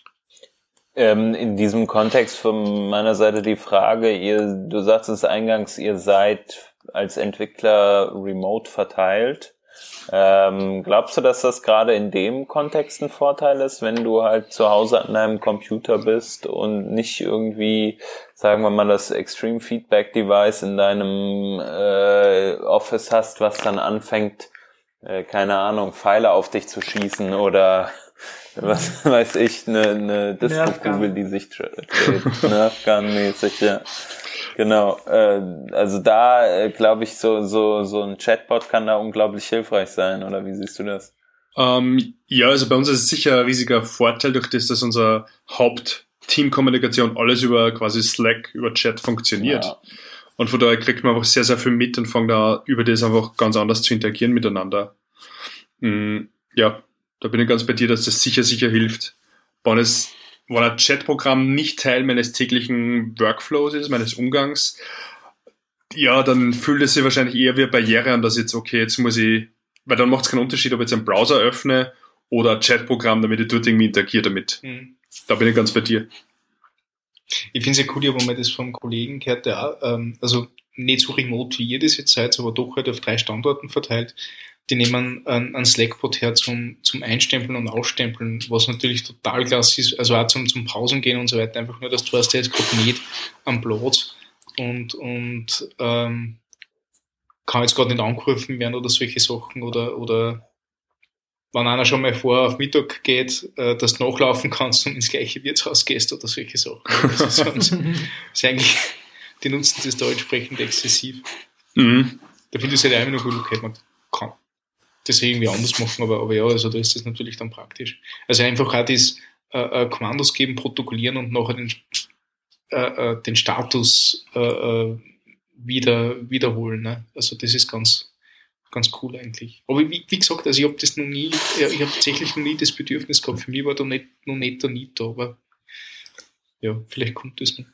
Ähm, in diesem Kontext von meiner Seite die Frage, ihr, du sagst es eingangs, ihr seid als Entwickler remote verteilt. Ähm, glaubst du, dass das gerade in dem Kontext ein Vorteil ist, wenn du halt zu Hause an deinem Computer bist und nicht irgendwie, sagen wir mal, das Extreme Feedback Device in deinem äh, Office hast, was dann anfängt, äh, keine Ahnung, Pfeile auf dich zu schießen oder was weiß ich, eine, eine Disco-Kugel, die sich dreht, Nerfgun-mäßig, ja. Genau, äh, also da äh, glaube ich, so, so, so ein Chatbot kann da unglaublich hilfreich sein, oder wie siehst du das? Ähm, ja, also bei uns ist es sicher ein riesiger Vorteil durch das, dass unser Haupt-Team-Kommunikation alles über quasi Slack, über Chat funktioniert. Ja. Und von daher kriegt man einfach sehr, sehr viel mit und fängt da über das einfach ganz anders zu interagieren miteinander. Mhm, ja, da bin ich ganz bei dir, dass das sicher, sicher hilft. Wenn es wenn ein Chatprogramm nicht Teil meines täglichen Workflows ist, meines Umgangs, ja, dann fühlt es sich wahrscheinlich eher wie eine Barriere an, dass jetzt, okay, jetzt muss ich, weil dann macht es keinen Unterschied, ob ich jetzt einen Browser öffne oder ein Chatprogramm, damit ich dort irgendwie interagiere damit. Mhm. Da bin ich ganz bei dir. Ich finde es ja cool, ich habe mal das vom Kollegen gehört, der auch, ähm, also nicht so remote wie ihr das jetzt seid, aber doch halt auf drei Standorten verteilt die nehmen einen, einen Slackbot her zum, zum Einstempeln und Ausstempeln, was natürlich total klasse ist, also auch zum, zum Pausen gehen und so weiter. Einfach nur, dass du der ist gerade nicht am Platz und, und ähm, kann jetzt gerade nicht angerufen werden oder solche Sachen oder, oder wenn einer schon mal vor auf Mittag geht, äh, dass du nachlaufen kannst und ins gleiche Wirtshaus gehst oder solche Sachen. Das ist, ist eigentlich, die nutzen das da entsprechend exzessiv. Mhm. Da finde ich es halt einfach nur gut, okay, man kann, das irgendwie anders machen, aber, aber ja, also da ist das natürlich dann praktisch. Also einfach auch das äh, äh, Kommandos geben, protokollieren und nachher den, äh, äh den Status äh, äh, wieder wiederholen. Ne? Also das ist ganz, ganz cool eigentlich. Aber wie, wie gesagt, also ich habe das noch nie, ich habe tatsächlich noch nie das Bedürfnis gehabt. Für mich war da nicht, noch nicht der Need da, aber ja, vielleicht kommt das noch.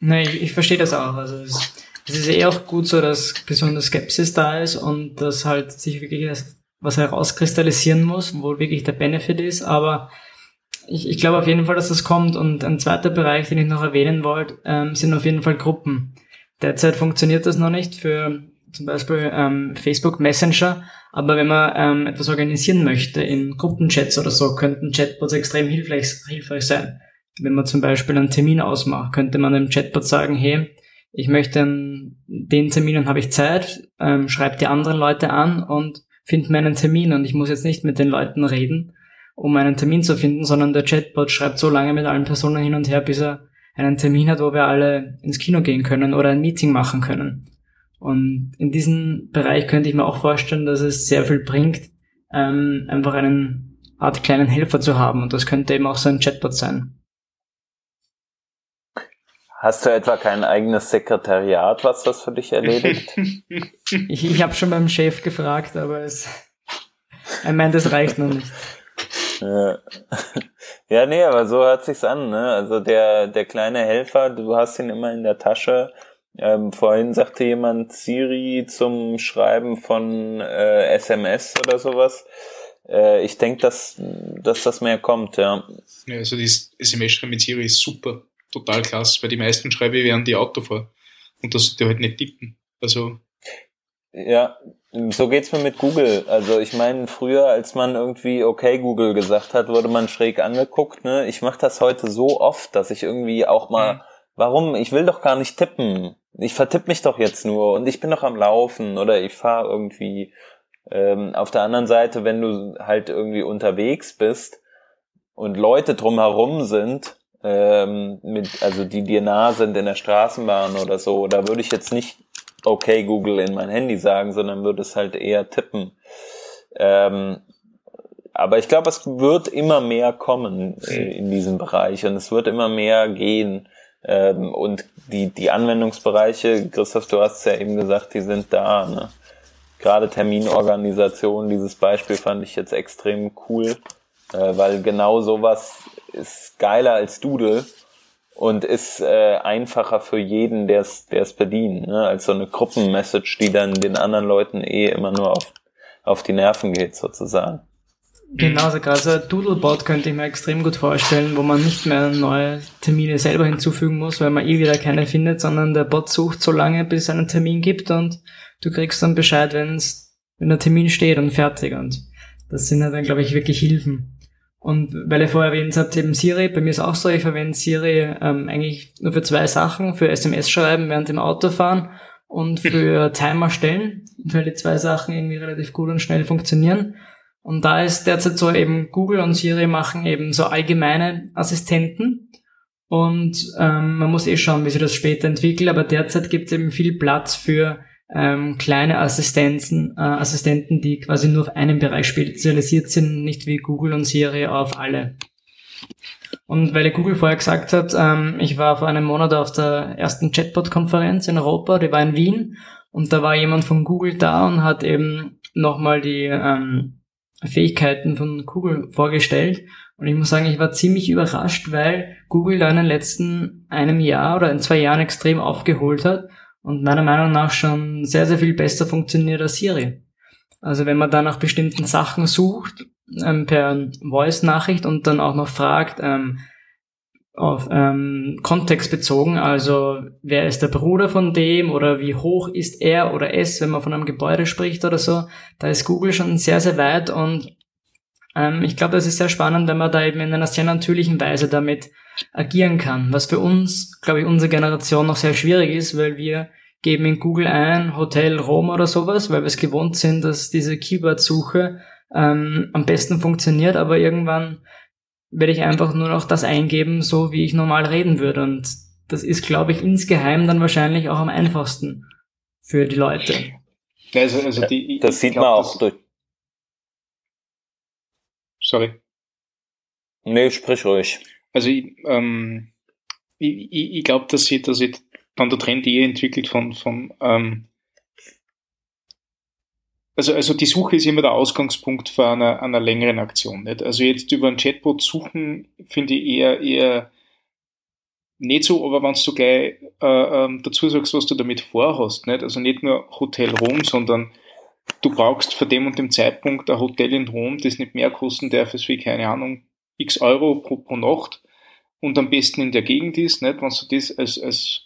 Nein, ich, ich verstehe das auch. Also es, es ist eh auch gut so, dass gesunde Skepsis da ist und dass halt sich wirklich das was herauskristallisieren muss, wo wirklich der Benefit ist, aber ich, ich glaube auf jeden Fall, dass das kommt. Und ein zweiter Bereich, den ich noch erwähnen wollte, ähm, sind auf jeden Fall Gruppen. Derzeit funktioniert das noch nicht für zum Beispiel ähm, Facebook Messenger, aber wenn man ähm, etwas organisieren möchte in Gruppenchats oder so, könnten Chatbots extrem hilfreich, hilfreich sein. Wenn man zum Beispiel einen Termin ausmacht, könnte man dem Chatbot sagen, hey, ich möchte den Termin und habe ich Zeit, ähm, schreibt die anderen Leute an und find mir einen Termin und ich muss jetzt nicht mit den Leuten reden, um einen Termin zu finden, sondern der Chatbot schreibt so lange mit allen Personen hin und her, bis er einen Termin hat, wo wir alle ins Kino gehen können oder ein Meeting machen können. Und in diesem Bereich könnte ich mir auch vorstellen, dass es sehr viel bringt, ähm, einfach einen Art kleinen Helfer zu haben. Und das könnte eben auch so ein Chatbot sein. Hast du etwa kein eigenes Sekretariat, was das für dich erledigt? ich ich habe schon beim Chef gefragt, aber es, er meint, es reicht noch nicht. Ja. ja, nee, aber so hört sich's an, ne? Also der, der kleine Helfer, du hast ihn immer in der Tasche. Ähm, vorhin sagte jemand Siri zum Schreiben von äh, SMS oder sowas. Äh, ich denke, dass, dass das mehr kommt, ja. Ja, also das SMS-Schreiben mit Siri ist super total klasse, weil die meisten schreibe ich während die Auto fahren. Und das die halt nicht tippen. Also. Ja, so geht's mir mit Google. Also ich meine, früher, als man irgendwie okay Google gesagt hat, wurde man schräg angeguckt. Ne? Ich mache das heute so oft, dass ich irgendwie auch mal, mhm. warum? Ich will doch gar nicht tippen. Ich vertipp mich doch jetzt nur und ich bin doch am Laufen oder ich fahre irgendwie. Ähm, auf der anderen Seite, wenn du halt irgendwie unterwegs bist und Leute drumherum sind, ähm, mit, also die dir nah sind in der Straßenbahn oder so, da würde ich jetzt nicht okay Google in mein Handy sagen, sondern würde es halt eher tippen. Ähm, aber ich glaube, es wird immer mehr kommen äh, in diesem Bereich und es wird immer mehr gehen. Ähm, und die, die Anwendungsbereiche, Christoph, du hast ja eben gesagt, die sind da. Ne? Gerade Terminorganisation, dieses Beispiel fand ich jetzt extrem cool, äh, weil genau sowas ist geiler als Doodle und ist äh, einfacher für jeden, der es bedient, ne? als so eine Gruppenmessage, die dann den anderen Leuten eh immer nur auf, auf die Nerven geht, sozusagen. Genau, also gerade so ein Doodlebot könnte ich mir extrem gut vorstellen, wo man nicht mehr neue Termine selber hinzufügen muss, weil man eh wieder keine findet, sondern der Bot sucht so lange, bis es einen Termin gibt und du kriegst dann Bescheid, wenn's, wenn der Termin steht und fertig. Und das sind ja dann, glaube ich, wirklich Hilfen. Und weil ihr vorher erwähnt habt, eben Siri, bei mir ist auch so, ich verwende Siri ähm, eigentlich nur für zwei Sachen, für SMS schreiben während dem Autofahren und für Timer stellen, weil die zwei Sachen irgendwie relativ gut und schnell funktionieren. Und da ist derzeit so eben Google und Siri machen eben so allgemeine Assistenten. Und ähm, man muss eh schauen, wie sich das später entwickelt, aber derzeit gibt es eben viel Platz für ähm, kleine Assistenzen, äh, Assistenten, die quasi nur auf einen Bereich spezialisiert sind, nicht wie Google und Siri auf alle. Und weil Google vorher gesagt hat, ähm, ich war vor einem Monat auf der ersten Chatbot-Konferenz in Europa, die war in Wien, und da war jemand von Google da und hat eben nochmal die ähm, Fähigkeiten von Google vorgestellt. Und ich muss sagen, ich war ziemlich überrascht, weil Google da in den letzten einem Jahr oder in zwei Jahren extrem aufgeholt hat und meiner Meinung nach schon sehr, sehr viel besser funktioniert als Siri. Also wenn man da nach bestimmten Sachen sucht, ähm, per Voice-Nachricht und dann auch noch fragt, ähm, auf ähm, Kontext bezogen, also wer ist der Bruder von dem oder wie hoch ist er oder es, wenn man von einem Gebäude spricht oder so, da ist Google schon sehr, sehr weit und ähm, ich glaube, das ist sehr spannend, wenn man da eben in einer sehr natürlichen Weise damit agieren kann, was für uns, glaube ich, unsere Generation noch sehr schwierig ist, weil wir geben in Google ein Hotel Rom oder sowas, weil wir es gewohnt sind, dass diese Keyword-Suche ähm, am besten funktioniert, aber irgendwann werde ich einfach nur noch das eingeben, so wie ich normal reden würde und das ist, glaube ich, insgeheim dann wahrscheinlich auch am einfachsten für die Leute. Also, also die, das sieht glaub, man auch durch. Sorry. Nee, sprich ruhig. Also ich, ähm, ich, ich, ich glaube, dass sich dass sie dann der Trend eher entwickelt von, von ähm, also, also die Suche ist immer der Ausgangspunkt für eine, einer längeren Aktion. Nicht? Also jetzt über einen Chatbot suchen, finde ich eher, eher nicht so, aber wenn du gleich äh, ähm, dazu sagst, was du damit vorhast, nicht? also nicht nur Hotel Rom, sondern du brauchst für dem und dem Zeitpunkt ein Hotel in Rom, das nicht mehr kosten darf als wie, keine Ahnung, x Euro pro, pro Nacht und am besten in der Gegend ist, nicht? wenn du das als, als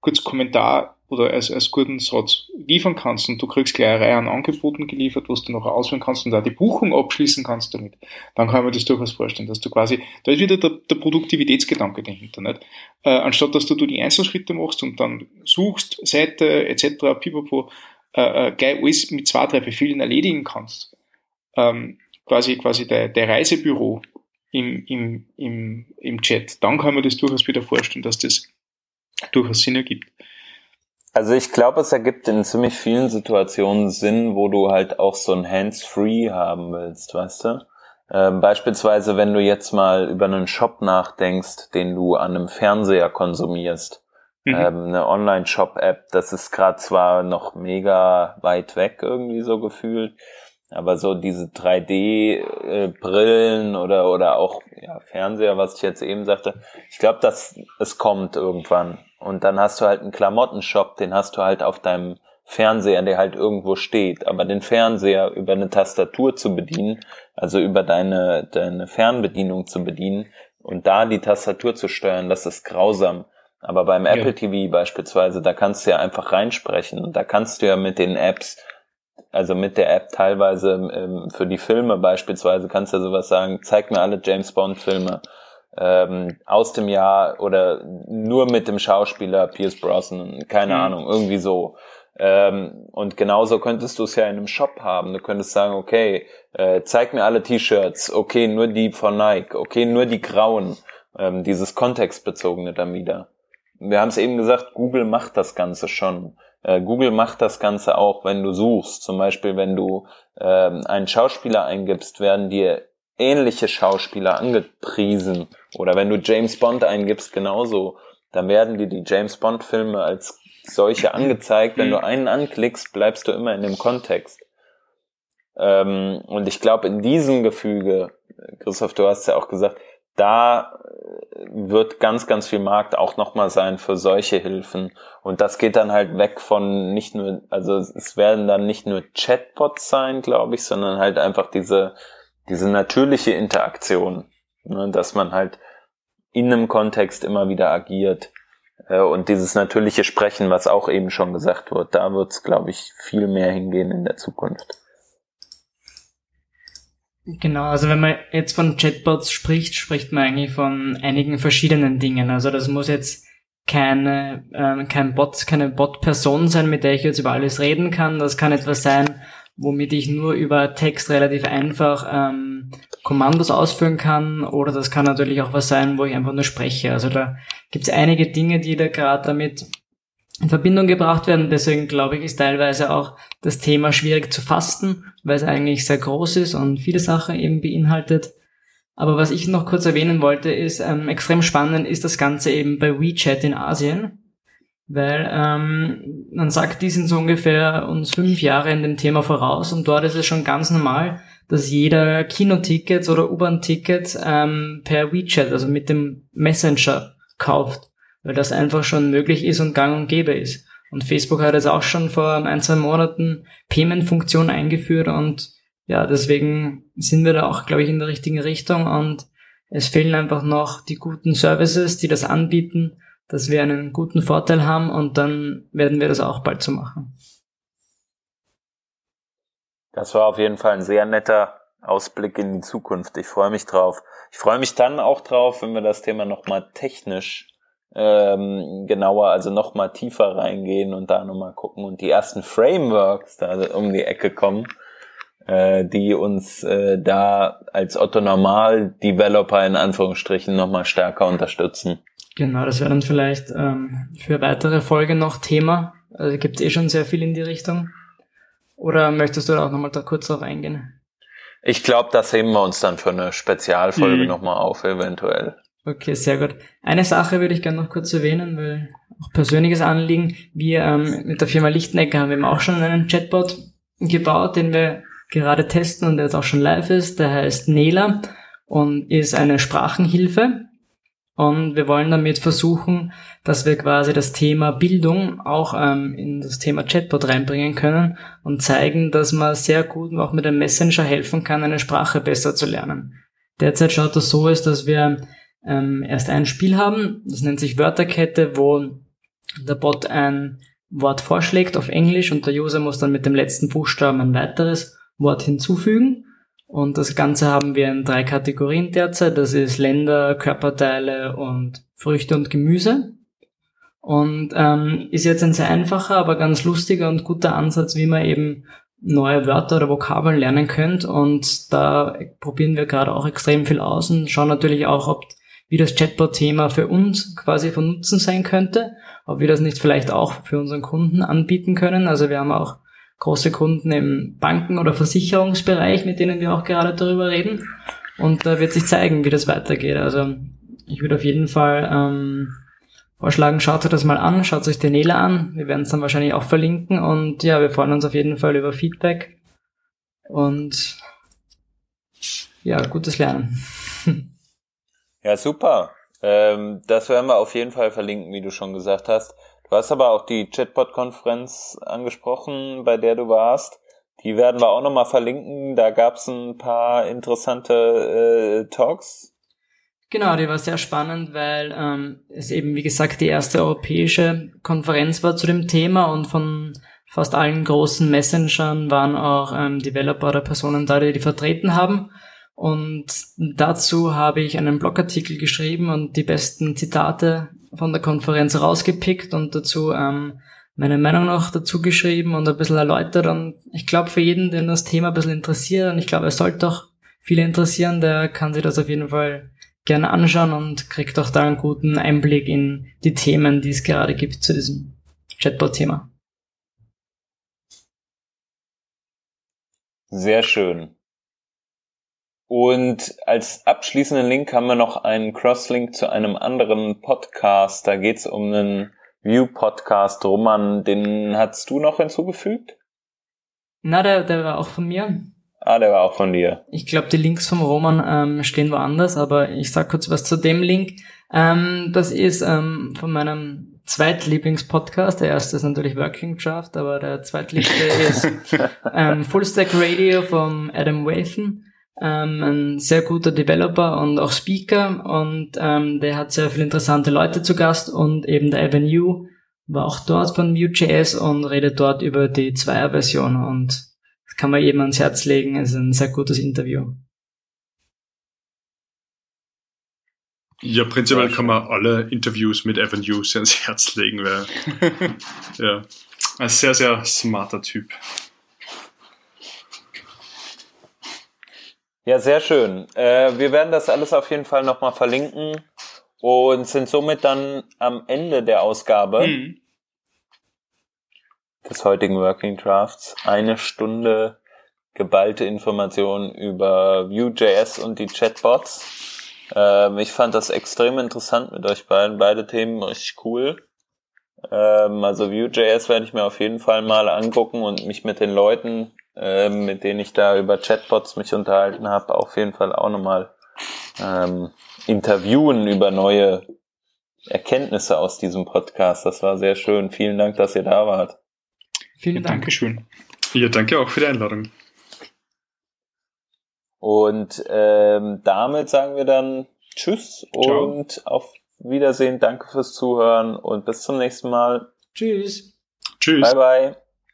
kurz Kommentar oder als, als guten Satz liefern kannst und du kriegst gleich eine Reihe an Angeboten geliefert, was du noch auswählen kannst und auch die Buchung abschließen kannst damit, dann kann man das durchaus vorstellen, dass du quasi, da ist wieder der, der Produktivitätsgedanke dahinter, nicht? Äh, anstatt dass du, du die Einzelschritte machst und dann suchst, Seite etc., pipapo, äh, äh, gleich alles mit zwei, drei Befehlen erledigen kannst, ähm, quasi, quasi der, der Reisebüro im, im, im, im Chat, dann kann man das durchaus wieder vorstellen, dass das durchaus Sinn ergibt. Also ich glaube, es ergibt in ziemlich vielen Situationen Sinn, wo du halt auch so ein Hands-Free haben willst, weißt du? Ähm, beispielsweise, wenn du jetzt mal über einen Shop nachdenkst, den du an einem Fernseher konsumierst, mhm. ähm, eine Online-Shop-App, das ist gerade zwar noch mega weit weg irgendwie so gefühlt, aber so diese 3D-Brillen äh, oder oder auch ja, Fernseher, was ich jetzt eben sagte, ich glaube, dass es kommt irgendwann. Und dann hast du halt einen Klamottenshop, den hast du halt auf deinem Fernseher, der halt irgendwo steht. Aber den Fernseher über eine Tastatur zu bedienen, also über deine, deine Fernbedienung zu bedienen und da die Tastatur zu steuern, das ist grausam. Aber beim ja. Apple TV beispielsweise, da kannst du ja einfach reinsprechen und da kannst du ja mit den Apps also mit der App teilweise ähm, für die Filme beispielsweise kannst du ja sowas sagen, zeig mir alle James Bond Filme ähm, aus dem Jahr oder nur mit dem Schauspieler Pierce Brosnan, keine mhm. Ahnung, irgendwie so. Ähm, und genauso könntest du es ja in einem Shop haben. Du könntest sagen, okay, äh, zeig mir alle T-Shirts, okay, nur die von Nike, okay, nur die grauen, ähm, dieses kontextbezogene dann wieder. Wir haben es eben gesagt, Google macht das Ganze schon. Äh, Google macht das Ganze auch, wenn du suchst. Zum Beispiel, wenn du äh, einen Schauspieler eingibst, werden dir ähnliche Schauspieler angepriesen. Oder wenn du James Bond eingibst, genauso. Dann werden dir die James Bond Filme als solche angezeigt. Wenn du einen anklickst, bleibst du immer in dem Kontext. Ähm, und ich glaube, in diesem Gefüge, Christoph, du hast ja auch gesagt, da wird ganz, ganz viel Markt auch nochmal sein für solche Hilfen. Und das geht dann halt weg von nicht nur, also es werden dann nicht nur Chatbots sein, glaube ich, sondern halt einfach diese, diese natürliche Interaktion, ne, dass man halt in einem Kontext immer wieder agiert. Äh, und dieses natürliche Sprechen, was auch eben schon gesagt wird, da wird es, glaube ich, viel mehr hingehen in der Zukunft. Genau, also wenn man jetzt von Chatbots spricht, spricht man eigentlich von einigen verschiedenen Dingen. Also das muss jetzt keine, äh, kein Bot, keine Bot-Person sein, mit der ich jetzt über alles reden kann. Das kann etwas sein, womit ich nur über Text relativ einfach ähm, Kommandos ausführen kann. Oder das kann natürlich auch was sein, wo ich einfach nur spreche. Also da gibt es einige Dinge, die da gerade damit in Verbindung gebracht werden. Deswegen glaube ich, ist teilweise auch das Thema schwierig zu fasten, weil es eigentlich sehr groß ist und viele Sachen eben beinhaltet. Aber was ich noch kurz erwähnen wollte, ist, ähm, extrem spannend ist das Ganze eben bei WeChat in Asien. Weil ähm, man sagt, die sind so ungefähr uns fünf Jahre in dem Thema voraus und dort ist es schon ganz normal, dass jeder Kinotickets oder U-Bahn-Tickets ähm, per WeChat, also mit dem Messenger kauft weil das einfach schon möglich ist und gang und gäbe ist. Und Facebook hat jetzt auch schon vor ein, zwei Monaten Payment-Funktion eingeführt und ja, deswegen sind wir da auch, glaube ich, in der richtigen Richtung und es fehlen einfach noch die guten Services, die das anbieten, dass wir einen guten Vorteil haben und dann werden wir das auch bald so machen. Das war auf jeden Fall ein sehr netter Ausblick in die Zukunft. Ich freue mich drauf. Ich freue mich dann auch drauf, wenn wir das Thema nochmal technisch ähm, genauer, also nochmal tiefer reingehen und da nochmal gucken und die ersten Frameworks da um die Ecke kommen, äh, die uns äh, da als Otto Normal Developer in Anführungsstrichen nochmal stärker unterstützen. Genau, das wäre dann vielleicht ähm, für weitere Folge noch Thema. Also gibt es eh schon sehr viel in die Richtung. Oder möchtest du da auch nochmal da kurz drauf eingehen? Ich glaube, das heben wir uns dann für eine Spezialfolge mhm. nochmal auf, eventuell. Okay, sehr gut. Eine Sache würde ich gerne noch kurz erwähnen, weil auch persönliches Anliegen. Wir ähm, mit der Firma Lichtenecker haben eben auch schon einen Chatbot gebaut, den wir gerade testen und der jetzt auch schon live ist. Der heißt Nela und ist eine Sprachenhilfe. Und wir wollen damit versuchen, dass wir quasi das Thema Bildung auch ähm, in das Thema Chatbot reinbringen können und zeigen, dass man sehr gut auch mit einem Messenger helfen kann, eine Sprache besser zu lernen. Derzeit schaut das so aus, dass wir ähm, erst ein Spiel haben. Das nennt sich Wörterkette, wo der Bot ein Wort vorschlägt auf Englisch und der User muss dann mit dem letzten Buchstaben ein weiteres Wort hinzufügen. Und das Ganze haben wir in drei Kategorien derzeit. Das ist Länder, Körperteile und Früchte und Gemüse. Und ähm, ist jetzt ein sehr einfacher, aber ganz lustiger und guter Ansatz, wie man eben neue Wörter oder Vokabeln lernen könnt. Und da probieren wir gerade auch extrem viel aus und schauen natürlich auch, ob wie das Chatbot-Thema für uns quasi von Nutzen sein könnte, ob wir das nicht vielleicht auch für unseren Kunden anbieten können. Also wir haben auch große Kunden im Banken- oder Versicherungsbereich, mit denen wir auch gerade darüber reden. Und da wird sich zeigen, wie das weitergeht. Also ich würde auf jeden Fall ähm, vorschlagen, schaut euch das mal an, schaut euch den Nela an. Wir werden es dann wahrscheinlich auch verlinken. Und ja, wir freuen uns auf jeden Fall über Feedback. Und ja, gutes Lernen. Ja, super. Ähm, das werden wir auf jeden Fall verlinken, wie du schon gesagt hast. Du hast aber auch die Chatbot-Konferenz angesprochen, bei der du warst. Die werden wir auch nochmal verlinken. Da gab es ein paar interessante äh, Talks. Genau, die war sehr spannend, weil ähm, es eben, wie gesagt, die erste europäische Konferenz war zu dem Thema und von fast allen großen Messengern waren auch ähm, Developer oder Personen da, die die vertreten haben. Und dazu habe ich einen Blogartikel geschrieben und die besten Zitate von der Konferenz rausgepickt und dazu ähm, meine Meinung noch dazu geschrieben und ein bisschen erläutert. Und ich glaube, für jeden, den das Thema ein bisschen interessiert, und ich glaube, es sollte auch viele interessieren, der kann sich das auf jeden Fall gerne anschauen und kriegt auch da einen guten Einblick in die Themen, die es gerade gibt zu diesem Chatbot-Thema. Sehr schön. Und als abschließenden Link haben wir noch einen Crosslink zu einem anderen Podcast. Da geht es um einen View-Podcast. Roman, den hast du noch hinzugefügt? Na, der, der war auch von mir. Ah, der war auch von dir. Ich glaube, die Links vom Roman ähm, stehen woanders, aber ich sag kurz was zu dem Link. Ähm, das ist ähm, von meinem Zweitlieblingspodcast. Der erste ist natürlich Working Draft, aber der zweitliebste ist ähm, Full Stack Radio vom Adam Wathan ähm, ein sehr guter Developer und auch Speaker und ähm, der hat sehr viele interessante Leute zu Gast und eben der Avenue war auch dort von Vue.js und redet dort über die Zweier-Version und das kann man eben ans Herz legen. Es ist ein sehr gutes Interview. Ja, prinzipiell kann man alle Interviews mit Avenue sehr ans Herz legen, weil ja, ein sehr, sehr smarter Typ. Ja, sehr schön. Äh, wir werden das alles auf jeden Fall nochmal verlinken und sind somit dann am Ende der Ausgabe mhm. des heutigen Working Drafts. Eine Stunde geballte Informationen über Vue.js und die Chatbots. Ähm, ich fand das extrem interessant mit euch beiden. Beide Themen richtig cool. Ähm, also Vue.js werde ich mir auf jeden Fall mal angucken und mich mit den Leuten ähm, mit denen ich da über Chatbots mich unterhalten habe, auf jeden Fall auch nochmal ähm, interviewen über neue Erkenntnisse aus diesem Podcast. Das war sehr schön. Vielen Dank, dass ihr da wart. Vielen Dank. Dankeschön. Ja, danke auch für die Einladung. Und ähm, damit sagen wir dann Tschüss Ciao. und auf Wiedersehen. Danke fürs Zuhören und bis zum nächsten Mal. Tschüss. Tschüss. Bye bye.